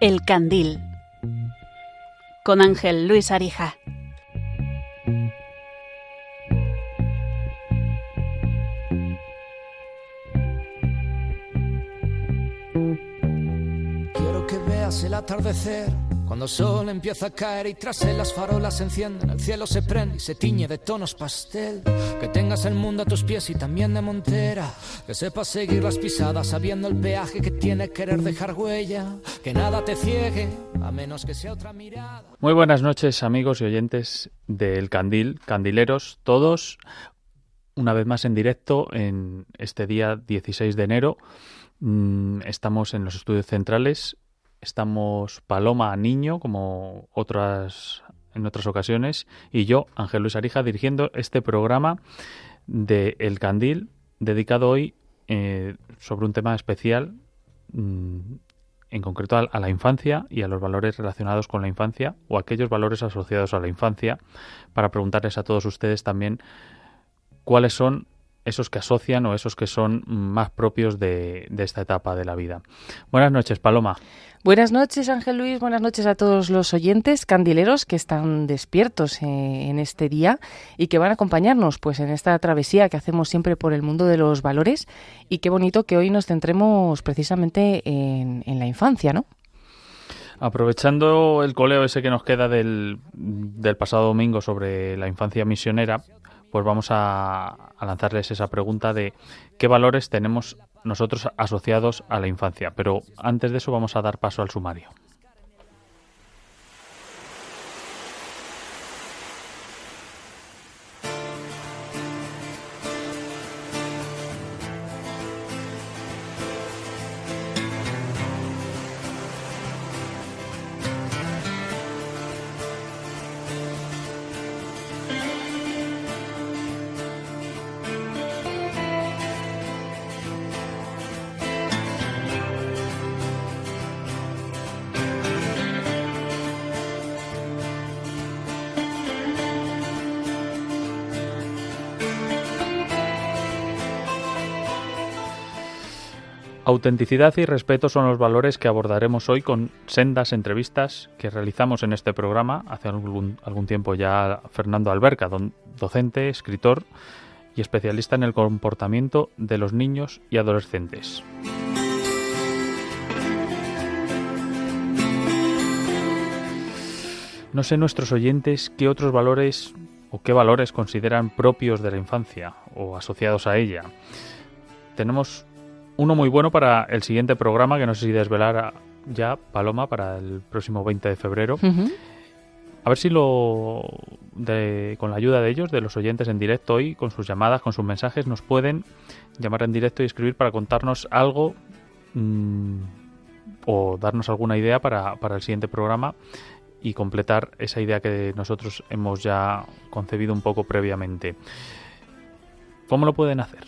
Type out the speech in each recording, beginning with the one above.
El Candil con Ángel Luis Arija. Quiero que veas el atardecer cuando el sol empieza a caer y tras él las farolas se encienden, el cielo se prende y se tiñe de tonos pastel. Que tengas el mundo a tus pies y también de montera. Que sepas seguir las pisadas sabiendo el peaje que tiene querer dejar huella. Que nada te ciegue, a menos que sea otra mirada. Muy buenas noches amigos y oyentes del Candil, candileros, todos una vez más en directo en este día 16 de enero. Mm, estamos en los estudios centrales Estamos Paloma Niño, como otras en otras ocasiones, y yo, Ángel Luis Arija, dirigiendo este programa de El Candil, dedicado hoy eh, sobre un tema especial, mm, en concreto a, a, la infancia y a los valores relacionados con la infancia o aquellos valores asociados a la infancia, para preguntarles a todos ustedes también cuáles son esos que asocian o esos que son más propios de, de esta etapa de la vida. Buenas noches, Paloma. Buenas noches, Ángel Luis. Buenas noches a todos los oyentes candileros que están despiertos eh, en este día y que van a acompañarnos pues en esta travesía que hacemos siempre por el mundo de los valores. Y qué bonito que hoy nos centremos precisamente en, en la infancia, ¿no? Aprovechando el coleo ese que nos queda del, del pasado domingo sobre la infancia misionera, pues vamos a, lanzarles esa pregunta de qué valores tenemos nosotros asociados a la infancia. Pero antes de eso vamos a dar paso al sumario. Autenticidad y respeto son los valores que abordaremos hoy con sendas entrevistas que realizamos en este programa hace algún, tiempo ya Fernando Alberca, docente, escritor y especialista en el comportamiento de los niños y adolescentes. No sé nuestros oyentes qué otros valores o qué valores consideran propios de la infancia o asociados a ella. Tenemos uno muy bueno para el siguiente programa, que no sé si desvelar ya, Paloma, para el próximo 20 de febrero. Uh -huh. A ver si lo, de, con la ayuda de ellos, de los oyentes en directo hoy, con sus llamadas, con sus mensajes, nos pueden llamar en directo y escribir para contarnos algo mmm, o darnos alguna idea para, para el siguiente programa y completar esa idea que nosotros hemos ya concebido un poco previamente. ¿Cómo lo pueden hacer?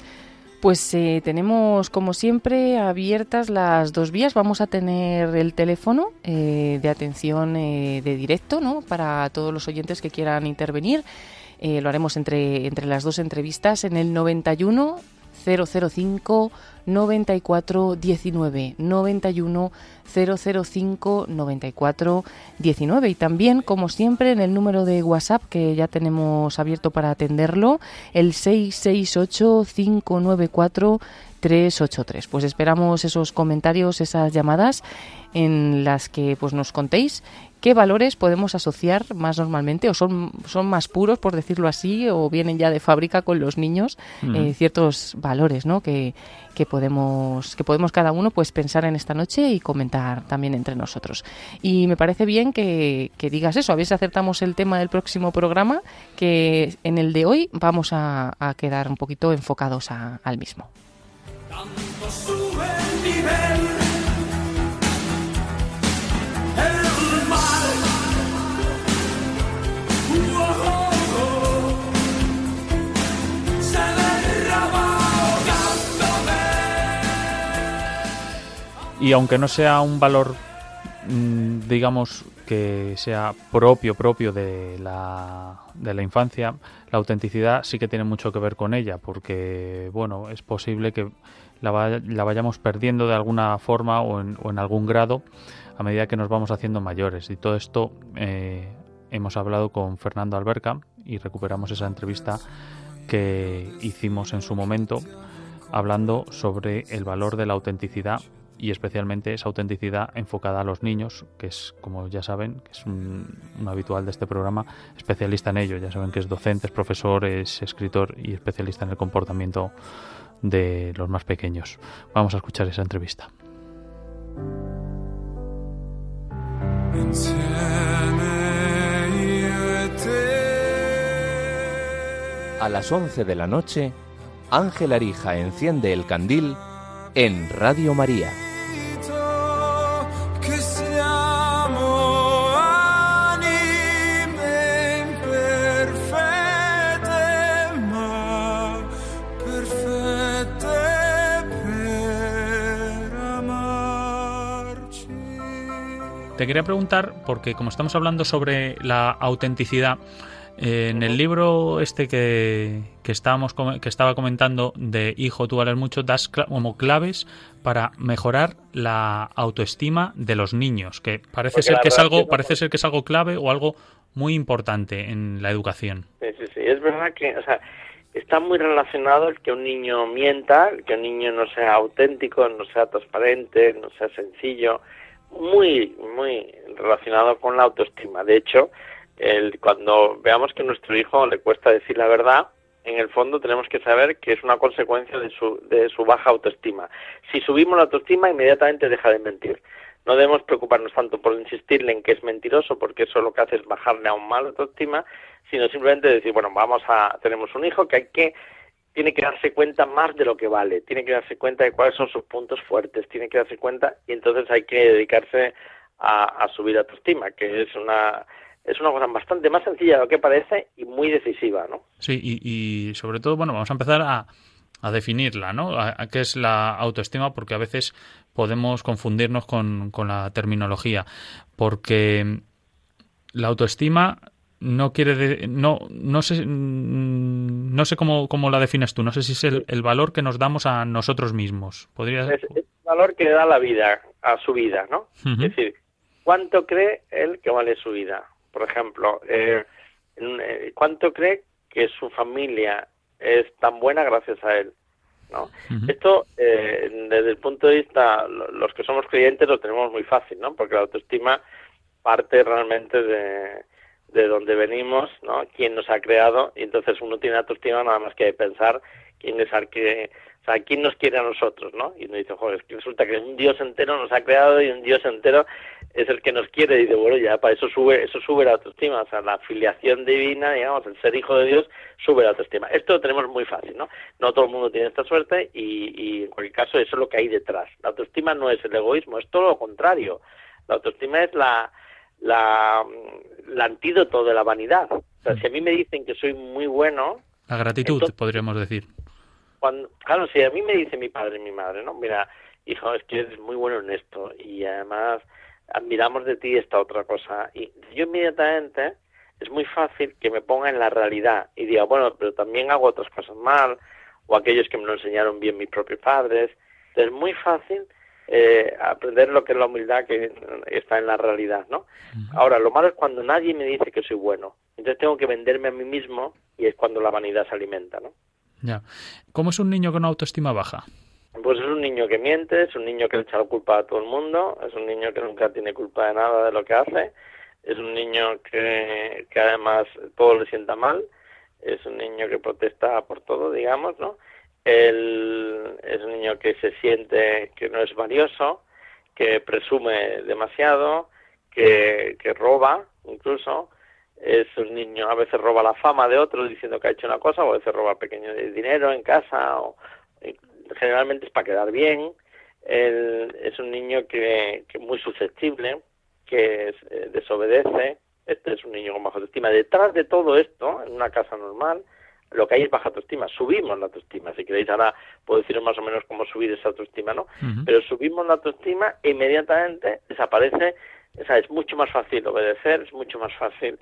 Pues eh, tenemos, como siempre, abiertas las dos vías. Vamos a tener el teléfono eh, de atención eh, de directo ¿no? para todos los oyentes que quieran intervenir. lo haremos entre, entre las dos entrevistas en el 91 005 94 19 91 005 94 19 y también como siempre en el número de WhatsApp que ya tenemos abierto para atenderlo el 668 594 383. Pues esperamos esos comentarios, esas llamadas en las que pues nos contéis qué valores podemos asociar más normalmente o son, son más puros, por decirlo así, o vienen ya de fábrica con los niños mm. eh, ciertos valores ¿no? que, que, podemos, que podemos cada uno pues pensar en esta noche y comentar también entre nosotros. Y me parece bien que, que digas eso, a ver si acertamos el tema del próximo programa, que en el de hoy vamos a, a quedar un poquito enfocados a, al mismo. Tanto sube el nivel. Y aunque no sea un valor, mm, digamos, que sea propio, propio de la, de la infancia, la autenticidad sí que tiene mucho que ver con ella, porque, bueno, es posible que la, la vayamos perdiendo de alguna forma o en, o en, algún grado a medida que nos vamos haciendo mayores. Y todo esto eh, hemos hablado con Fernando Alberca y recuperamos esa entrevista que hicimos en su momento hablando sobre el valor de la autenticidad y especialmente esa autenticidad enfocada a los niños, que es, como ya saben, que es un, un, habitual de este programa, especialista en ello. Ya saben que es docente, es profesor, es escritor y especialista en el comportamiento de los más pequeños. Vamos a escuchar esa entrevista. A las 11 de la noche, Ángel Arija enciende el candil en Radio María. Te quería preguntar, porque como estamos hablando sobre la autenticidad, eh, en el libro este que, que, estábamos, que estaba comentando de Hijo, tú vales mucho, das cl como claves para mejorar la autoestima de los niños, que parece Porque ser que es algo, parece ser que es algo clave o algo muy importante en la educación. Sí, sí, sí. Es verdad que, o sea, está muy relacionado el que un niño mienta, el que un niño no sea auténtico, no sea transparente, no sea sencillo, muy, muy relacionado con la autoestima. De hecho, el, cuando veamos que a nuestro hijo le cuesta decir la verdad, en el fondo tenemos que saber que es una consecuencia de su, de su baja autoestima. Si subimos la autoestima, inmediatamente deja de mentir. No debemos preocuparnos tanto por insistirle en que es mentiroso, porque eso lo que hace es bajarle aún más la autoestima, sino simplemente decir, bueno, vamos a, tenemos un hijo que hay que tiene que darse cuenta más de lo que vale, tiene que darse cuenta de cuáles son sus puntos fuertes, tiene que darse cuenta y entonces hay que dedicarse a, a subir autoestima, que es una es una cosa bastante más sencilla de lo que parece y muy decisiva, ¿no? Sí, y, y sobre todo, bueno, vamos a empezar a, a definirla, ¿no? A, a, qué es la autoestima, porque a veces podemos confundirnos con, con la terminología, porque la autoestima no quiere de, no no sé no sé cómo, cómo la defines tú no sé si es el, el valor que nos damos a nosotros mismos podría es, es el valor que le da la vida a su vida no uh -huh. es decir cuánto cree él que vale su vida por ejemplo eh, cuánto cree que su familia es tan buena gracias a él ¿no? Uh -huh. Esto, eh, desde el punto de vista, los que somos creyentes lo tenemos muy fácil, ¿no? Porque la autoestima parte realmente de, de dónde venimos, ¿no? quién nos ha creado, y entonces uno tiene autoestima nada más que pensar quién es al que, o sea, quién nos quiere a nosotros, ¿no? Y uno dice, joder, es que resulta que un Dios entero nos ha creado y un Dios entero es el que nos quiere, y dice, bueno, ya para eso sube, eso sube la autoestima, o sea, la filiación divina, digamos, el ser hijo de Dios sube la autoestima. Esto lo tenemos muy fácil, ¿no? No todo el mundo tiene esta suerte y, y en cualquier caso eso es lo que hay detrás. La autoestima no es el egoísmo, es todo lo contrario. La autoestima es la, la, antídoto de la vanidad. O sea, si a mí me dicen que soy muy bueno... La gratitud, entonces, podríamos decir. Cuando, claro, si a mí me dice mi padre y mi madre, ¿no? Mira, hijo, es que eres muy bueno en esto y además admiramos de ti esta otra cosa. Y yo inmediatamente es muy fácil que me ponga en la realidad y diga, bueno, pero también hago otras cosas mal o aquellos que me lo enseñaron bien mis propios padres. Entonces es muy fácil eh, aprender lo que es la humildad que está en la realidad, ¿no? Ahora, lo malo es cuando nadie me dice que soy bueno. Entonces tengo que venderme a mí mismo y es cuando la vanidad se alimenta, ¿no? Ya. ¿Cómo es un niño con autoestima baja? Pues es un niño que miente, es un niño que le echa la culpa a todo el mundo, es un niño que nunca tiene culpa de nada de lo que hace, es un niño que, que además todo le sienta mal, es un niño que protesta por todo, digamos, ¿no? Él es un niño que se siente que no es valioso, que presume demasiado, que, que roba incluso, es un niño, a veces roba la fama de otros diciendo que ha hecho una cosa, o a veces roba pequeño dinero en casa, o generalmente es para quedar bien. Él es un niño que, que muy susceptible, que es, eh, desobedece. Este es un niño con baja autoestima. Detrás de todo esto, en una casa normal, lo que hay es baja autoestima. Subimos la autoestima. Si queréis, ahora puedo deciros más o menos cómo subir esa autoestima, ¿no? Uh -huh. Pero subimos la autoestima e inmediatamente desaparece o sea, es mucho más fácil obedecer, es mucho más fácil.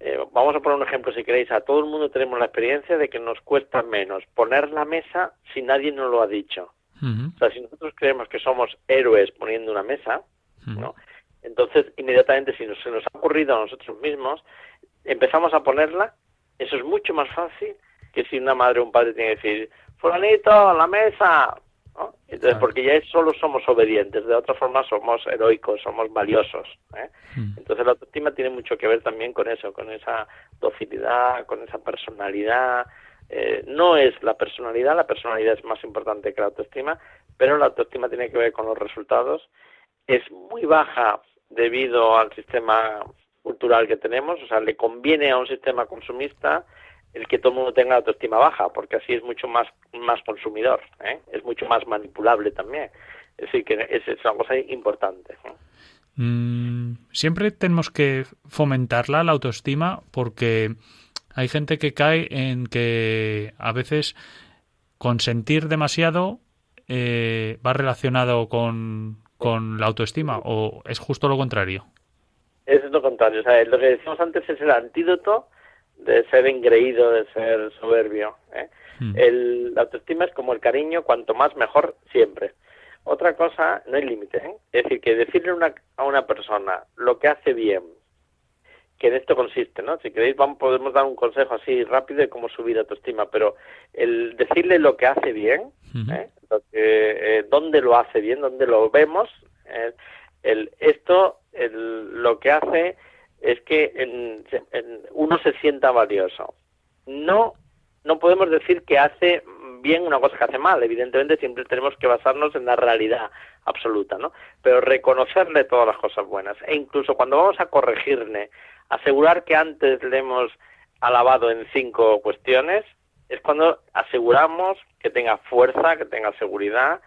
Eh, vamos a poner un ejemplo, si queréis. A todo el mundo tenemos la experiencia de que nos cuesta menos poner la mesa si nadie nos lo ha dicho. O sea, si nosotros creemos que somos héroes poniendo una mesa, ¿no? Entonces, inmediatamente, si nos, se nos ha ocurrido a nosotros mismos, empezamos a ponerla, eso es mucho más fácil que si una madre o un padre tiene que decir, fulanito, la mesa, entonces, porque ya solo somos obedientes, de otra forma somos heroicos, somos valiosos. ¿eh? Mm. Entonces la autoestima tiene mucho que ver también con eso, con esa docilidad, con esa personalidad. Eh, no es la personalidad, la personalidad es más importante que la autoestima, pero la autoestima tiene que ver con los resultados. Es muy baja debido al sistema cultural que tenemos, o sea, le conviene a un sistema consumista el que todo el mundo tenga autoestima baja, porque así es mucho más, más consumidor, ¿eh? es mucho más manipulable también. Es decir, que es, es una cosa importante. Mm, siempre tenemos que fomentarla, la autoestima, porque hay gente que cae en que a veces consentir demasiado eh, va relacionado con, con la autoestima, o es justo lo contrario. Es lo contrario. O sea, lo que decíamos antes es el antídoto de ser engreído, de ser soberbio. ¿eh? Hmm. El, la autoestima es como el cariño, cuanto más mejor siempre. Otra cosa, no hay límite. ¿eh? Es decir, que decirle una, a una persona lo que hace bien, que en esto consiste, ¿no? Si queréis, vamos, podemos dar un consejo así rápido de cómo subir autoestima, pero el decirle lo que hace bien, ¿eh? lo que, eh, dónde lo hace bien, dónde lo vemos, el, esto el, lo que hace es que en, uno se sienta valioso. No, no podemos decir que hace bien una cosa que hace mal. Evidentemente siempre tenemos que basarnos en la realidad absoluta, ¿no? Pero reconocerle todas las cosas buenas. E incluso cuando vamos a corregirle, asegurar que antes le hemos alabado en cinco cuestiones, es cuando aseguramos que tenga fuerza, que tenga seguridad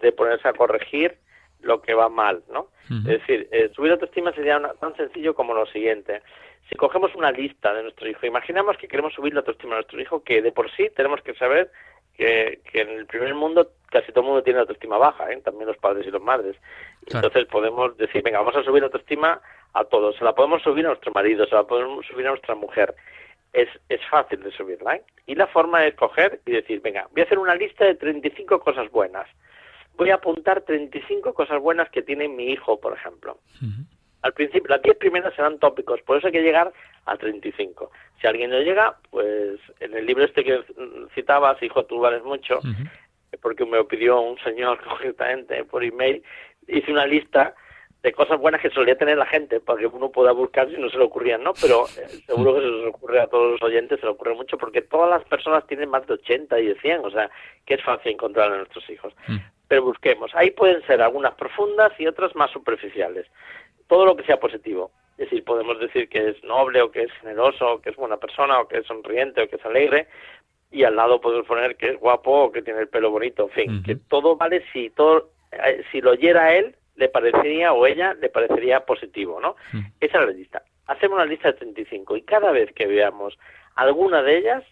de ponerse a corregir lo que va mal, ¿no? Es decir, eh, subir autoestima sería tan sencillo como lo siguiente. Si cogemos una lista de nuestro hijo, imaginamos que queremos subir la autoestima de nuestro hijo, que de por sí tenemos que saber que, en el primer mundo casi todo el mundo tiene la autoestima baja, ¿eh? también los padres y los madres. Entonces podemos decir, venga, vamos a subir la autoestima a todos. Se la podemos subir a nuestro marido, se la podemos subir a nuestra mujer. Es, es fácil de subirla. ¿eh? Y la forma es coger y decir, venga, voy a hacer una lista de 35 cosas buenas voy a apuntar 35 cosas buenas que tiene mi hijo, por ejemplo. Al principio, las 10 primeras serán tópicos, por eso hay que llegar a 35. Si alguien no llega, pues en el libro este que citabas, Hijo, tú vales mucho, porque me lo pidió un señor concretamente por email, hice una lista de cosas buenas que solía tener la gente para que uno pueda buscar si no se le ocurrían, ¿no? Pero eh, seguro que se les ocurre a todos los oyentes, se le ocurre mucho porque todas las personas tienen más de 80 y de 100, o sea, que es fácil encontrar a nuestros hijos pero busquemos. Ahí pueden ser algunas profundas y otras más superficiales. Todo lo que sea positivo. Es decir, podemos decir que es noble o que es generoso o que es buena persona o que es sonriente o que es alegre y al lado podemos poner que es guapo o que tiene el pelo bonito. En fin, que todo vale si todo eh, si lo oyera a él le parecería o ella le parecería positivo, ¿no? Esa es la lista. Hacemos una lista de 35 y cada vez que veamos alguna de ellas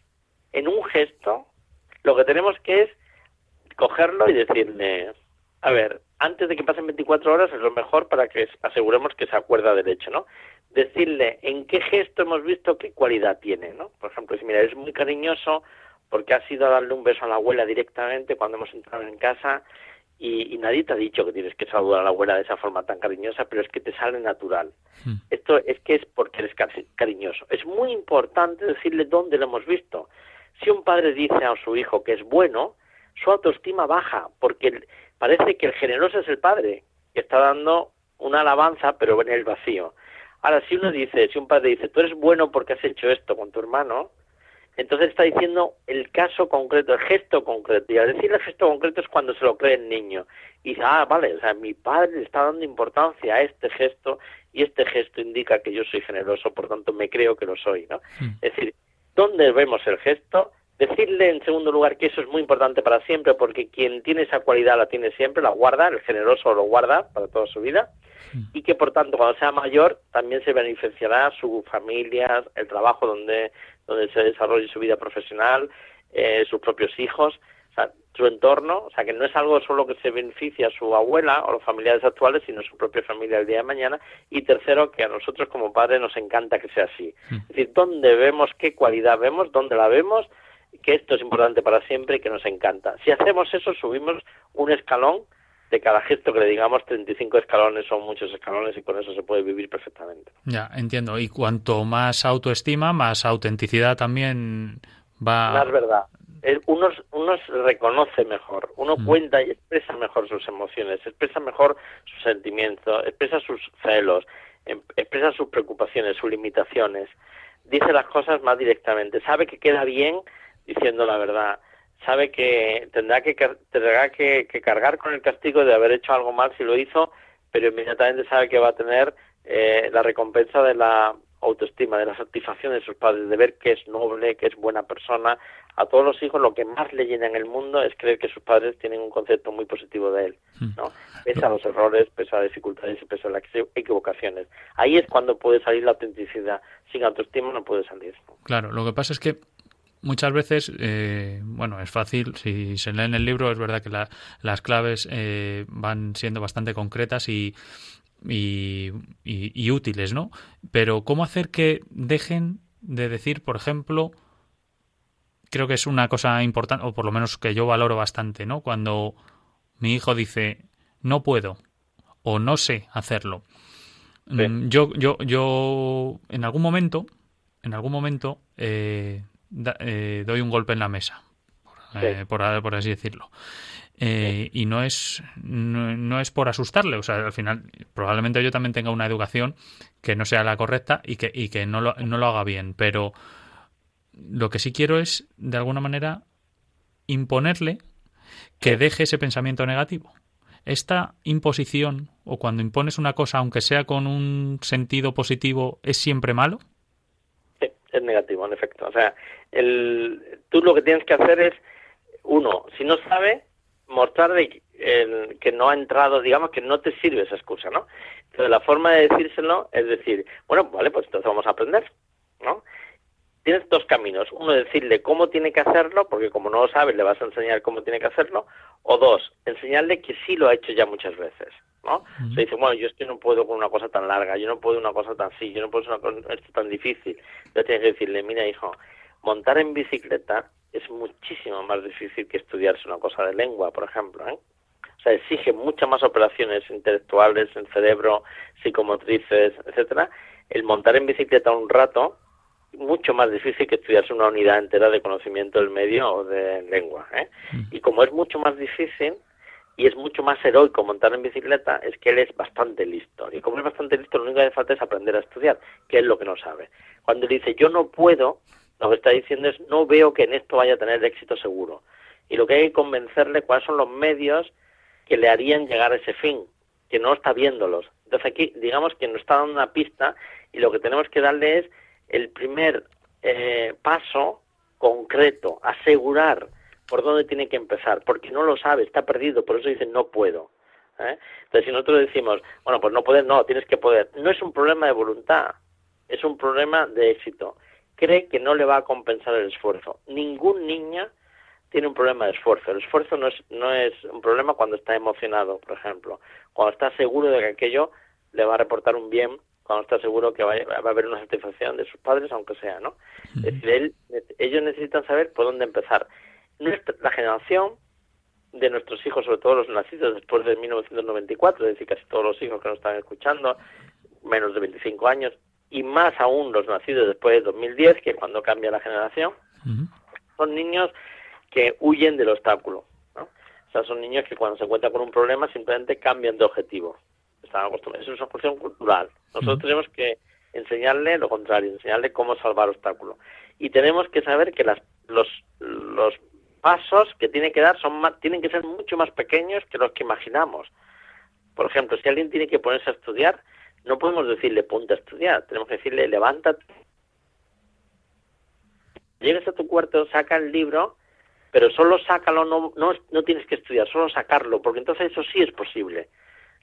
en un gesto lo que tenemos que es cogerlo y decirle, a ver, antes de que pasen 24 horas es lo mejor para que aseguremos que se acuerda del hecho, ¿no? Decirle en qué gesto hemos visto qué cualidad tiene, ¿no? Por ejemplo, si mira, es muy cariñoso porque has ido a darle un beso a la abuela directamente cuando hemos entrado en casa y, nadie te ha dicho que tienes que saludar a la abuela de esa forma tan cariñosa, pero es que te sale natural. Hmm. Esto es que es porque eres cariñoso. Es muy importante decirle dónde lo hemos visto. Si un padre dice a su hijo que es bueno, su autoestima baja, porque parece que el generoso es el padre, que está dando una alabanza, pero en el vacío. Ahora, si uno dice, si un padre dice, tú eres bueno porque has hecho esto con tu hermano, entonces está diciendo el caso concreto, el gesto concreto. Y al decir el gesto concreto es cuando se lo cree el niño. Y dice, ah, vale, o sea, mi padre le está dando importancia a este gesto y este gesto indica que yo soy generoso, por tanto me creo que lo soy, ¿no? Es decir, ¿dónde vemos el gesto? Decirle, en segundo lugar, que eso es muy importante para siempre, porque quien tiene esa cualidad la tiene siempre, la guarda, el generoso lo guarda para toda su vida, y que por tanto, cuando sea mayor, también se beneficiará su familia, el trabajo donde, donde se desarrolle su vida profesional, eh, sus propios hijos. sea, su entorno, o sea, que no es algo solo que se beneficia a su abuela o los familiares actuales, sino a su propia familia el día de mañana. Y tercero, que a nosotros como padres nos encanta que sea así. Es decir, dónde vemos, qué cualidad vemos, dónde la vemos, que esto es importante para siempre y que nos encanta. Si hacemos eso, subimos un escalón de cada gesto que le digamos 35 escalones son muchos escalones y con eso se puede vivir perfectamente. Ya, entiendo. Y cuanto más autoestima, más autenticidad también va... Más verdad. Uno, uno reconoce mejor, uno mm. cuenta y expresa mejor sus emociones, expresa mejor sus sentimientos, expresa sus celos, em, expresa sus preocupaciones, sus limitaciones, dice las cosas más directamente, sabe que queda bien diciendo la verdad, sabe que tendrá que tendrá que, cargar con el castigo de haber hecho algo mal si lo hizo, pero inmediatamente sabe que va a tener eh, la recompensa de la autoestima, de la satisfacción de sus padres, de ver que es noble, que es buena persona. A todos los hijos lo que más le llena en el mundo es creer que sus padres tienen un concepto muy positivo de él, ¿no? Hmm. Pese a los errores, pese a las dificultades y pese a las equivocaciones. Ahí es cuando puede salir la autenticidad. Sin autoestima no puede salir. Claro, lo que pasa es que muchas veces, eh, bueno, es fácil, si se lee en el libro, es verdad que las claves eh, van siendo bastante concretas y, y, y, útiles, ¿no? Pero ¿cómo hacer que dejen de decir, por ejemplo, creo que es una cosa importante, o por lo menos que yo valoro bastante, ¿no? Cuando mi hijo dice, no puedo o no sé hacerlo. Mm, yo, yo, yo, en algún momento, en algún momento, eh, eh, doy un golpe en la mesa, por, eh, por, así decirlo. Eh, y no es, no, es por asustarle, o sea, al final probablemente yo también tenga una educación que no sea la correcta y que, y que no, lo, no lo haga bien, pero lo que sí quiero es, de alguna manera, imponerle que deje ese pensamiento negativo. Esta imposición, o cuando impones una cosa, aunque sea con un sentido positivo, ¿es siempre malo? Negativo, en efecto. O sea, el, tú lo que tienes que hacer es, uno, si no sabe, mostrarle que no ha entrado, digamos que no te sirve esa excusa, ¿no? Entonces la forma de decírselo es decir, bueno, vale, pues entonces vamos a aprender, ¿no? Tienes dos caminos. Uno, decirle cómo tiene que hacerlo, porque como no lo sabe, le vas a enseñar cómo tiene que hacerlo. O dos, enseñarle que sí lo ha hecho ya muchas veces. ¿no? Se dice, bueno, yo es que no puedo con una cosa tan larga, yo no puedo una cosa tan así, yo no puedo hacer una cosa, esto tan difícil. Entonces tienes que decirle, mira, hijo, montar en bicicleta es muchísimo más difícil que estudiarse una cosa de lengua, por ejemplo, ¿eh? O sea, exige muchas más operaciones intelectuales en cerebro, psicomotrices, etcétera. El montar en bicicleta un rato mucho más difícil que estudiarse una unidad entera de conocimiento del medio o de lengua. ¿eh? Y como es mucho más difícil, y es mucho más heroico montar en bicicleta es que él es bastante listo. Y como es bastante listo, lo único que hace falta es aprender a estudiar, que es lo que no sabe. Cuando dice yo no puedo, lo que está diciendo es no veo que en esto vaya a tener éxito seguro. Y lo que hay que convencerle cuáles son los medios que le harían llegar a ese fin, que no está viéndolos. Entonces aquí, digamos que nos está dando una pista y lo que tenemos que darle es el primer eh, paso concreto, asegurar por dónde tiene que empezar, porque no lo sabe, está perdido, por eso dice no puedo. ¿eh? Entonces, si nosotros decimos, bueno, pues no puedes, no, tienes que poder, no es un problema de voluntad, es un problema de éxito. Cree que no le va a compensar el esfuerzo. Ningún niño tiene un problema de esfuerzo. El esfuerzo no es, no es un problema cuando está emocionado, por ejemplo. Cuando está seguro de que aquello le va a reportar un bien, cuando está seguro que va, a haber una satisfacción de sus padres, aunque sea, ¿no? Es decir, ellos necesitan saber por dónde empezar nuestra, la generación de nuestros hijos, sobre todo los nacidos después de 1994, es decir, casi todos los hijos que nos están escuchando, menos de 25 años, y más aún los nacidos después de 2010, que cuando cambia la generación, son niños que huyen del obstáculo. ¿no? O sea, son niños que cuando se encuentran con un problema simplemente cambian de objetivo. Están acostumbrados. Es una cuestión cultural. Nosotros tenemos que enseñarle lo contrario, enseñarle cómo salvar obstáculos. Y tenemos que saber que las, los, los pasos que tiene que dar son tienen que ser mucho más pequeños que los que imaginamos. Por ejemplo, si alguien tiene que ponerse a estudiar, no podemos decirle ponte a estudiar, tenemos que decirle levántate. Llegas a tu cuarto, saca el libro, pero solo sácalo, no, no, no tienes que estudiar, solo sacarlo, porque entonces eso sí es posible.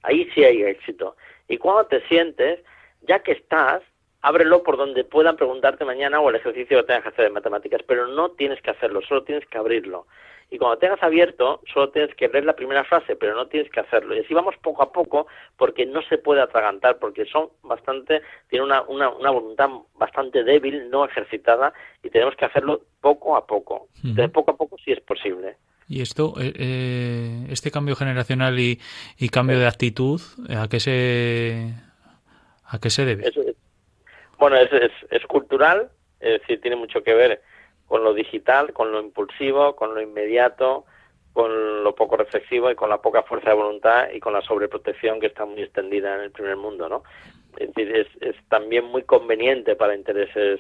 Ahí sí hay éxito. Y cuando te sientes, ya que estás, ábrelo por donde puedan preguntarte mañana o el ejercicio que tengas que hacer de matemáticas, pero no tienes que hacerlo, solo tienes que abrirlo. Y cuando tengas abierto, solo tienes que leer la primera frase, pero no tienes que hacerlo. Y así vamos poco a poco, porque no se puede atragantar, porque son bastante, tienen una, una, una voluntad bastante débil, no ejercitada, y tenemos que hacerlo poco a poco. De poco a poco, si es posible. Y esto, eh, eh, este cambio generacional y, cambio de actitud, ¿a qué se, a qué se debe? bueno, es, es, es cultural, es decir, tiene mucho que ver con lo digital, con lo impulsivo, con lo inmediato, con lo poco reflexivo y con la poca fuerza de voluntad y con la sobreprotección que está muy extendida en el primer mundo, ¿no? Es decir, es, es también muy conveniente para intereses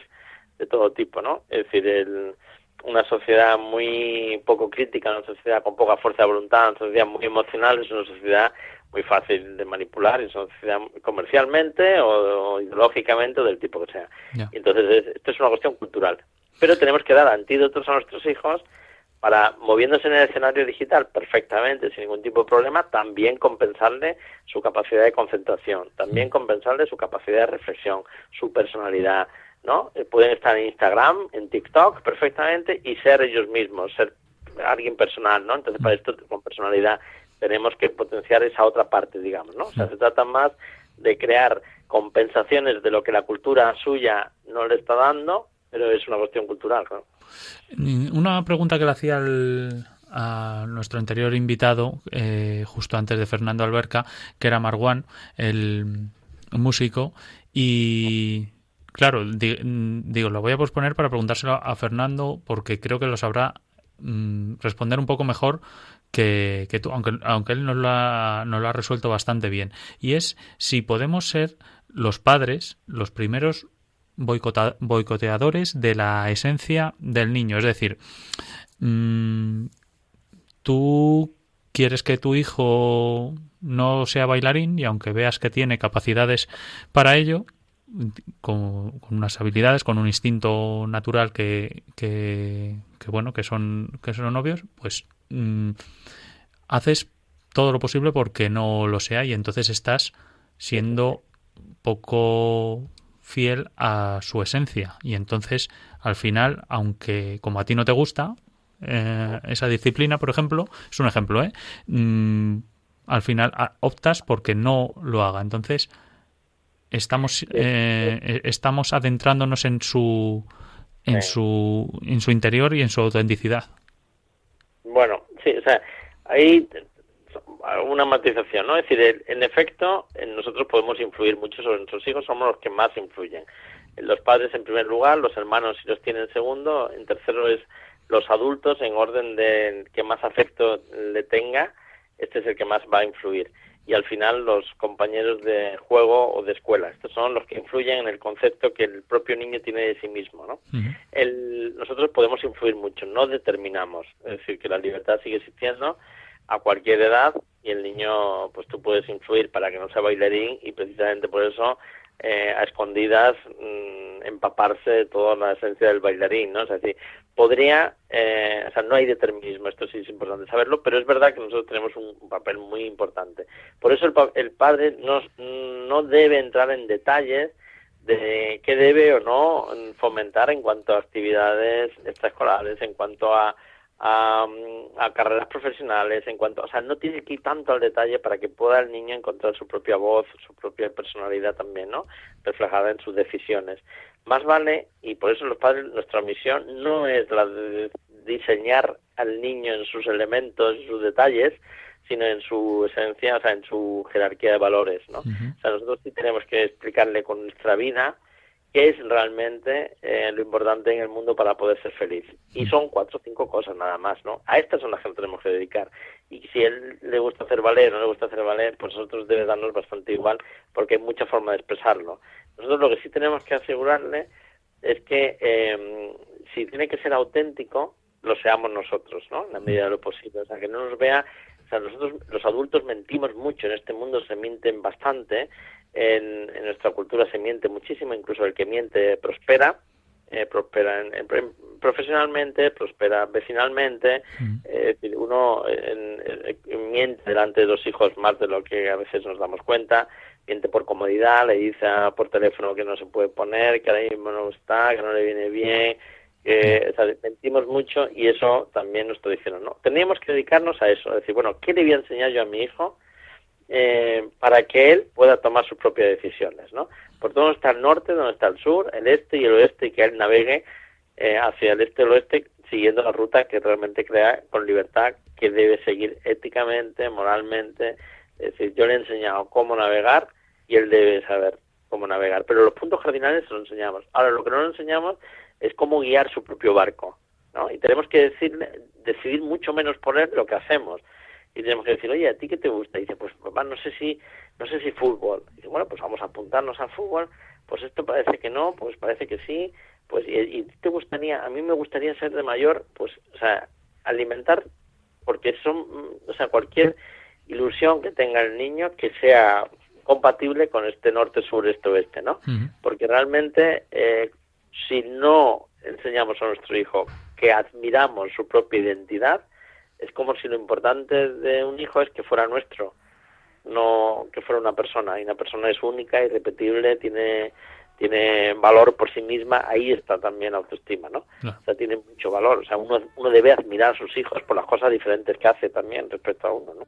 de todo tipo, ¿no? Es decir, el, una sociedad muy poco crítica, una sociedad con poca fuerza de voluntad, una sociedad muy emocional, es una sociedad muy fácil de manipular, es una sociedad comercialmente o, ideológicamente o del tipo que sea. Entonces, esto es una cuestión cultural. Pero tenemos que dar antídotos a nuestros hijos para, moviéndose en el escenario digital perfectamente, sin ningún tipo de problema, también compensarle su capacidad de concentración, también compensarle su capacidad de reflexión, su personalidad, ¿no? Eh, pueden estar en Instagram, en TikTok perfectamente y ser ellos mismos, ser alguien personal, ¿no? Entonces, para esto, con personalidad, tenemos que potenciar esa otra parte, digamos, ¿no? O sea, se trata más de crear compensaciones de lo que la cultura suya no le está dando, pero es una cuestión cultural, ¿no? Mm, una pregunta que le hacía a nuestro anterior invitado, eh, justo antes de Fernando Alberca, que era Marwan, el músico, y Claro, digo, lo voy a posponer para preguntárselo a Fernando porque creo que lo sabrá mm, responder un poco mejor que, tú, aunque, aunque él nos lo, ha, lo ha resuelto bastante bien. Y es si podemos ser los padres los primeros boicoteadores de la esencia del niño. Es decir, mm, tú quieres que tu hijo no sea bailarín y aunque veas que tiene capacidades para ello, con, unas habilidades, con un instinto natural que, que, bueno, que son, que son novios, pues mm, haces todo lo posible porque no lo sea y entonces estás siendo poco fiel a su esencia y entonces al final aunque como a ti no te gusta eh, esa disciplina por ejemplo es un ejemplo ¿eh? Mm, al final optas porque no lo haga entonces estamos eh, estamos adentrándonos en su en su en su interior y en su autenticidad. Bueno sí o sea hay una matización no es decir en efecto nosotros podemos influir mucho sobre nuestros hijos somos los que más influyen. Los padres en primer lugar los hermanos si los tienen en segundo en tercero es los adultos en orden de que más afecto le tenga este es el que más va a influir y al final los compañeros de juego o de escuela. Estos son los que influyen en el concepto que el propio niño tiene de sí mismo. ¿no? el, nosotros podemos influir mucho, no determinamos. Es decir, que la libertad sigue existiendo a cualquier edad y el niño, pues tú puedes influir para que no sea bailarín y precisamente por eso eh, a escondidas mm, empaparse de toda la esencia del bailarín, ¿no? Es decir, podría, eh, o sea, no hay determinismo, esto sí es importante saberlo, pero es verdad que nosotros tenemos un papel muy importante. Por eso el, el padre no, no debe entrar en detalles de qué debe o no fomentar en cuanto a actividades extraescolares, en cuanto a a, carreras profesionales, en cuanto, o sea, no tiene que ir tanto al detalle para que pueda el niño encontrar su propia voz, su propia personalidad también, ¿no? Reflejada en sus decisiones. Más vale, y por eso los padres, nuestra misión no es la de diseñar al niño en sus elementos, en sus detalles, sino en su esencia, o sea, en su jerarquía de valores, ¿no? O sea, nosotros sí tenemos que explicarle con nuestra vida qué es realmente eh, lo importante en el mundo para poder ser feliz. Y son cuatro o cinco cosas nada más, ¿no? A estas son las que nos tenemos que dedicar. Y si a él le gusta hacer ballet o no le gusta hacer ballet, pues nosotros debe darnos bastante igual porque hay mucha forma de expresarlo. Nosotros lo que sí tenemos que asegurarle es que eh, si tiene que ser auténtico, lo seamos nosotros, ¿no? En la medida de lo posible. O sea, que no nos vea o sea, nosotros los adultos mentimos mucho, en este mundo se mienten bastante, en, nuestra cultura se miente muchísimo, incluso el que miente prospera, eh, prospera profesionalmente, prospera vecinalmente, mm. es decir, uno miente delante de los hijos más de lo que a veces nos damos cuenta, miente por comodidad, le dice por teléfono que no se puede poner, que ahora mismo no está, que no le viene bien, que mentimos mucho y eso también nos diciendo, ¿no? Teníamos que dedicarnos a eso, a decir, bueno, ¿qué le voy a enseñar yo a mi hijo eh, para que él pueda tomar sus propias decisiones, ¿no? Por dónde está el norte, dónde está el sur, el este y el oeste, y que él navegue eh, hacia el este y el oeste siguiendo la ruta que realmente crea con libertad, que debe seguir éticamente, moralmente. Es decir, yo le he enseñado cómo navegar y él debe saber cómo navegar. Pero los puntos cardinales los enseñamos. Ahora, lo que no le enseñamos es cómo guiar su propio barco. ¿no? Y tenemos que decidir mucho menos por él lo que hacemos. Y tenemos que decir, oye, ¿a ti qué te gusta? Y dice, pues papá, no sé si, no sé si fútbol. Y dice, bueno, pues vamos a apuntarnos al fútbol. Pues esto parece que no, pues parece que sí pues y, te gustaría a mí me gustaría ser de mayor pues o sea alimentar porque son o sea cualquier ilusión que tenga el niño que sea compatible con este norte sur este oeste no porque realmente eh, si no enseñamos a nuestro hijo que admiramos su propia identidad es como si lo importante de un hijo es que fuera nuestro no que fuera una persona y una persona es única irrepetible tiene tiene valor por sí misma, ahí está también la autoestima, ¿no? O sea, tiene mucho valor. O sea, uno, uno debe admirar a sus hijos por las cosas diferentes que hace también respecto a uno, ¿no?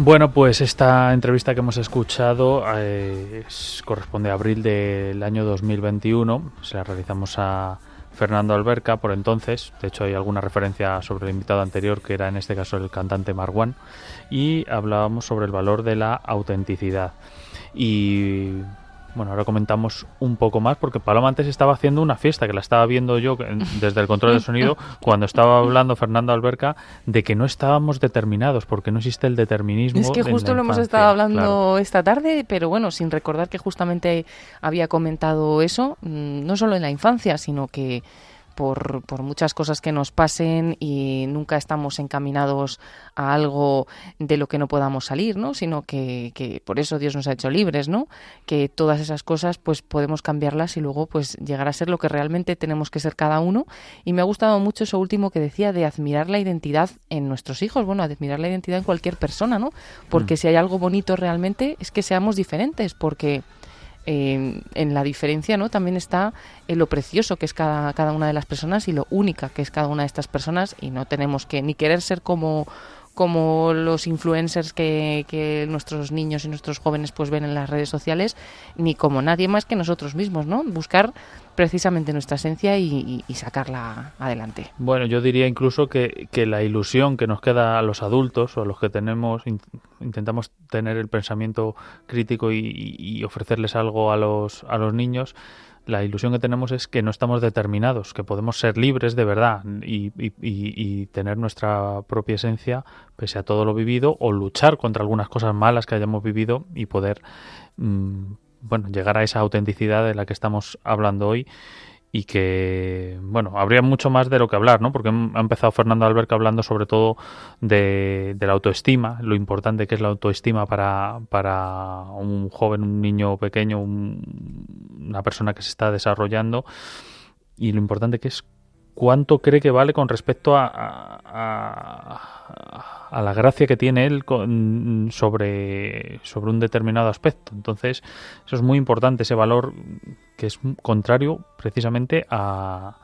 Bueno, pues esta entrevista que hemos escuchado eh, corresponde a abril del año 2021. Se la realizamos a Fernando Alberca por entonces. De hecho, hay alguna referencia sobre el invitado anterior, que era en este caso el cantante Marwan. Y hablábamos sobre el valor de la autenticidad. Y bueno, ahora comentamos un poco más porque Paloma antes estaba haciendo una fiesta que la estaba viendo yo desde el control de sonido cuando estaba hablando Fernando Alberca de que no estábamos determinados porque no existe el determinismo. Es que justo lo hemos estado hablando esta tarde, pero bueno, sin recordar que justamente había comentado eso, mm, no solo en la infancia, sino que por, por, muchas cosas que nos pasen y nunca estamos encaminados a algo de lo que no podamos salir, ¿no? Sino que, que, por eso Dios nos ha hecho libres, ¿no? Que todas esas cosas pues podemos cambiarlas y luego pues llegar a ser lo que realmente tenemos que ser cada uno. Y me ha gustado mucho eso último que decía de admirar la identidad en nuestros hijos, bueno, admirar la identidad en cualquier persona, ¿no? Porque mm. si hay algo bonito realmente es que seamos diferentes, porque en la diferencia ¿no? también está en lo precioso que es cada, cada una de las personas y lo única que es cada una de estas personas y no tenemos que ni querer ser como como los influencers que, nuestros niños y nuestros jóvenes pues ven en las redes sociales, ni como nadie más que nosotros mismos, ¿no? Buscar precisamente nuestra esencia y, sacarla adelante. Bueno, yo diría incluso que, que, la ilusión que nos queda a los adultos o a los que tenemos, intentamos tener el pensamiento crítico y, y ofrecerles algo a los, a los niños, la ilusión que tenemos es que no estamos determinados, que podemos ser libres de verdad y, tener nuestra propia esencia pese a todo lo vivido o luchar contra algunas cosas malas que hayamos vivido y poder mm, bueno llegar a esa autenticidad de la que estamos hablando hoy y que, bueno, habría mucho más de lo que hablar, ¿no? Porque ha empezado Fernando Alberca hablando sobre todo de, la autoestima, lo importante que es la autoestima para, para un joven, un niño pequeño, una persona que se está desarrollando y lo importante que es cuánto cree que vale con respecto a, a, la gracia que tiene él sobre, sobre un determinado aspecto. Entonces, eso es muy importante, ese valor que es contrario precisamente a,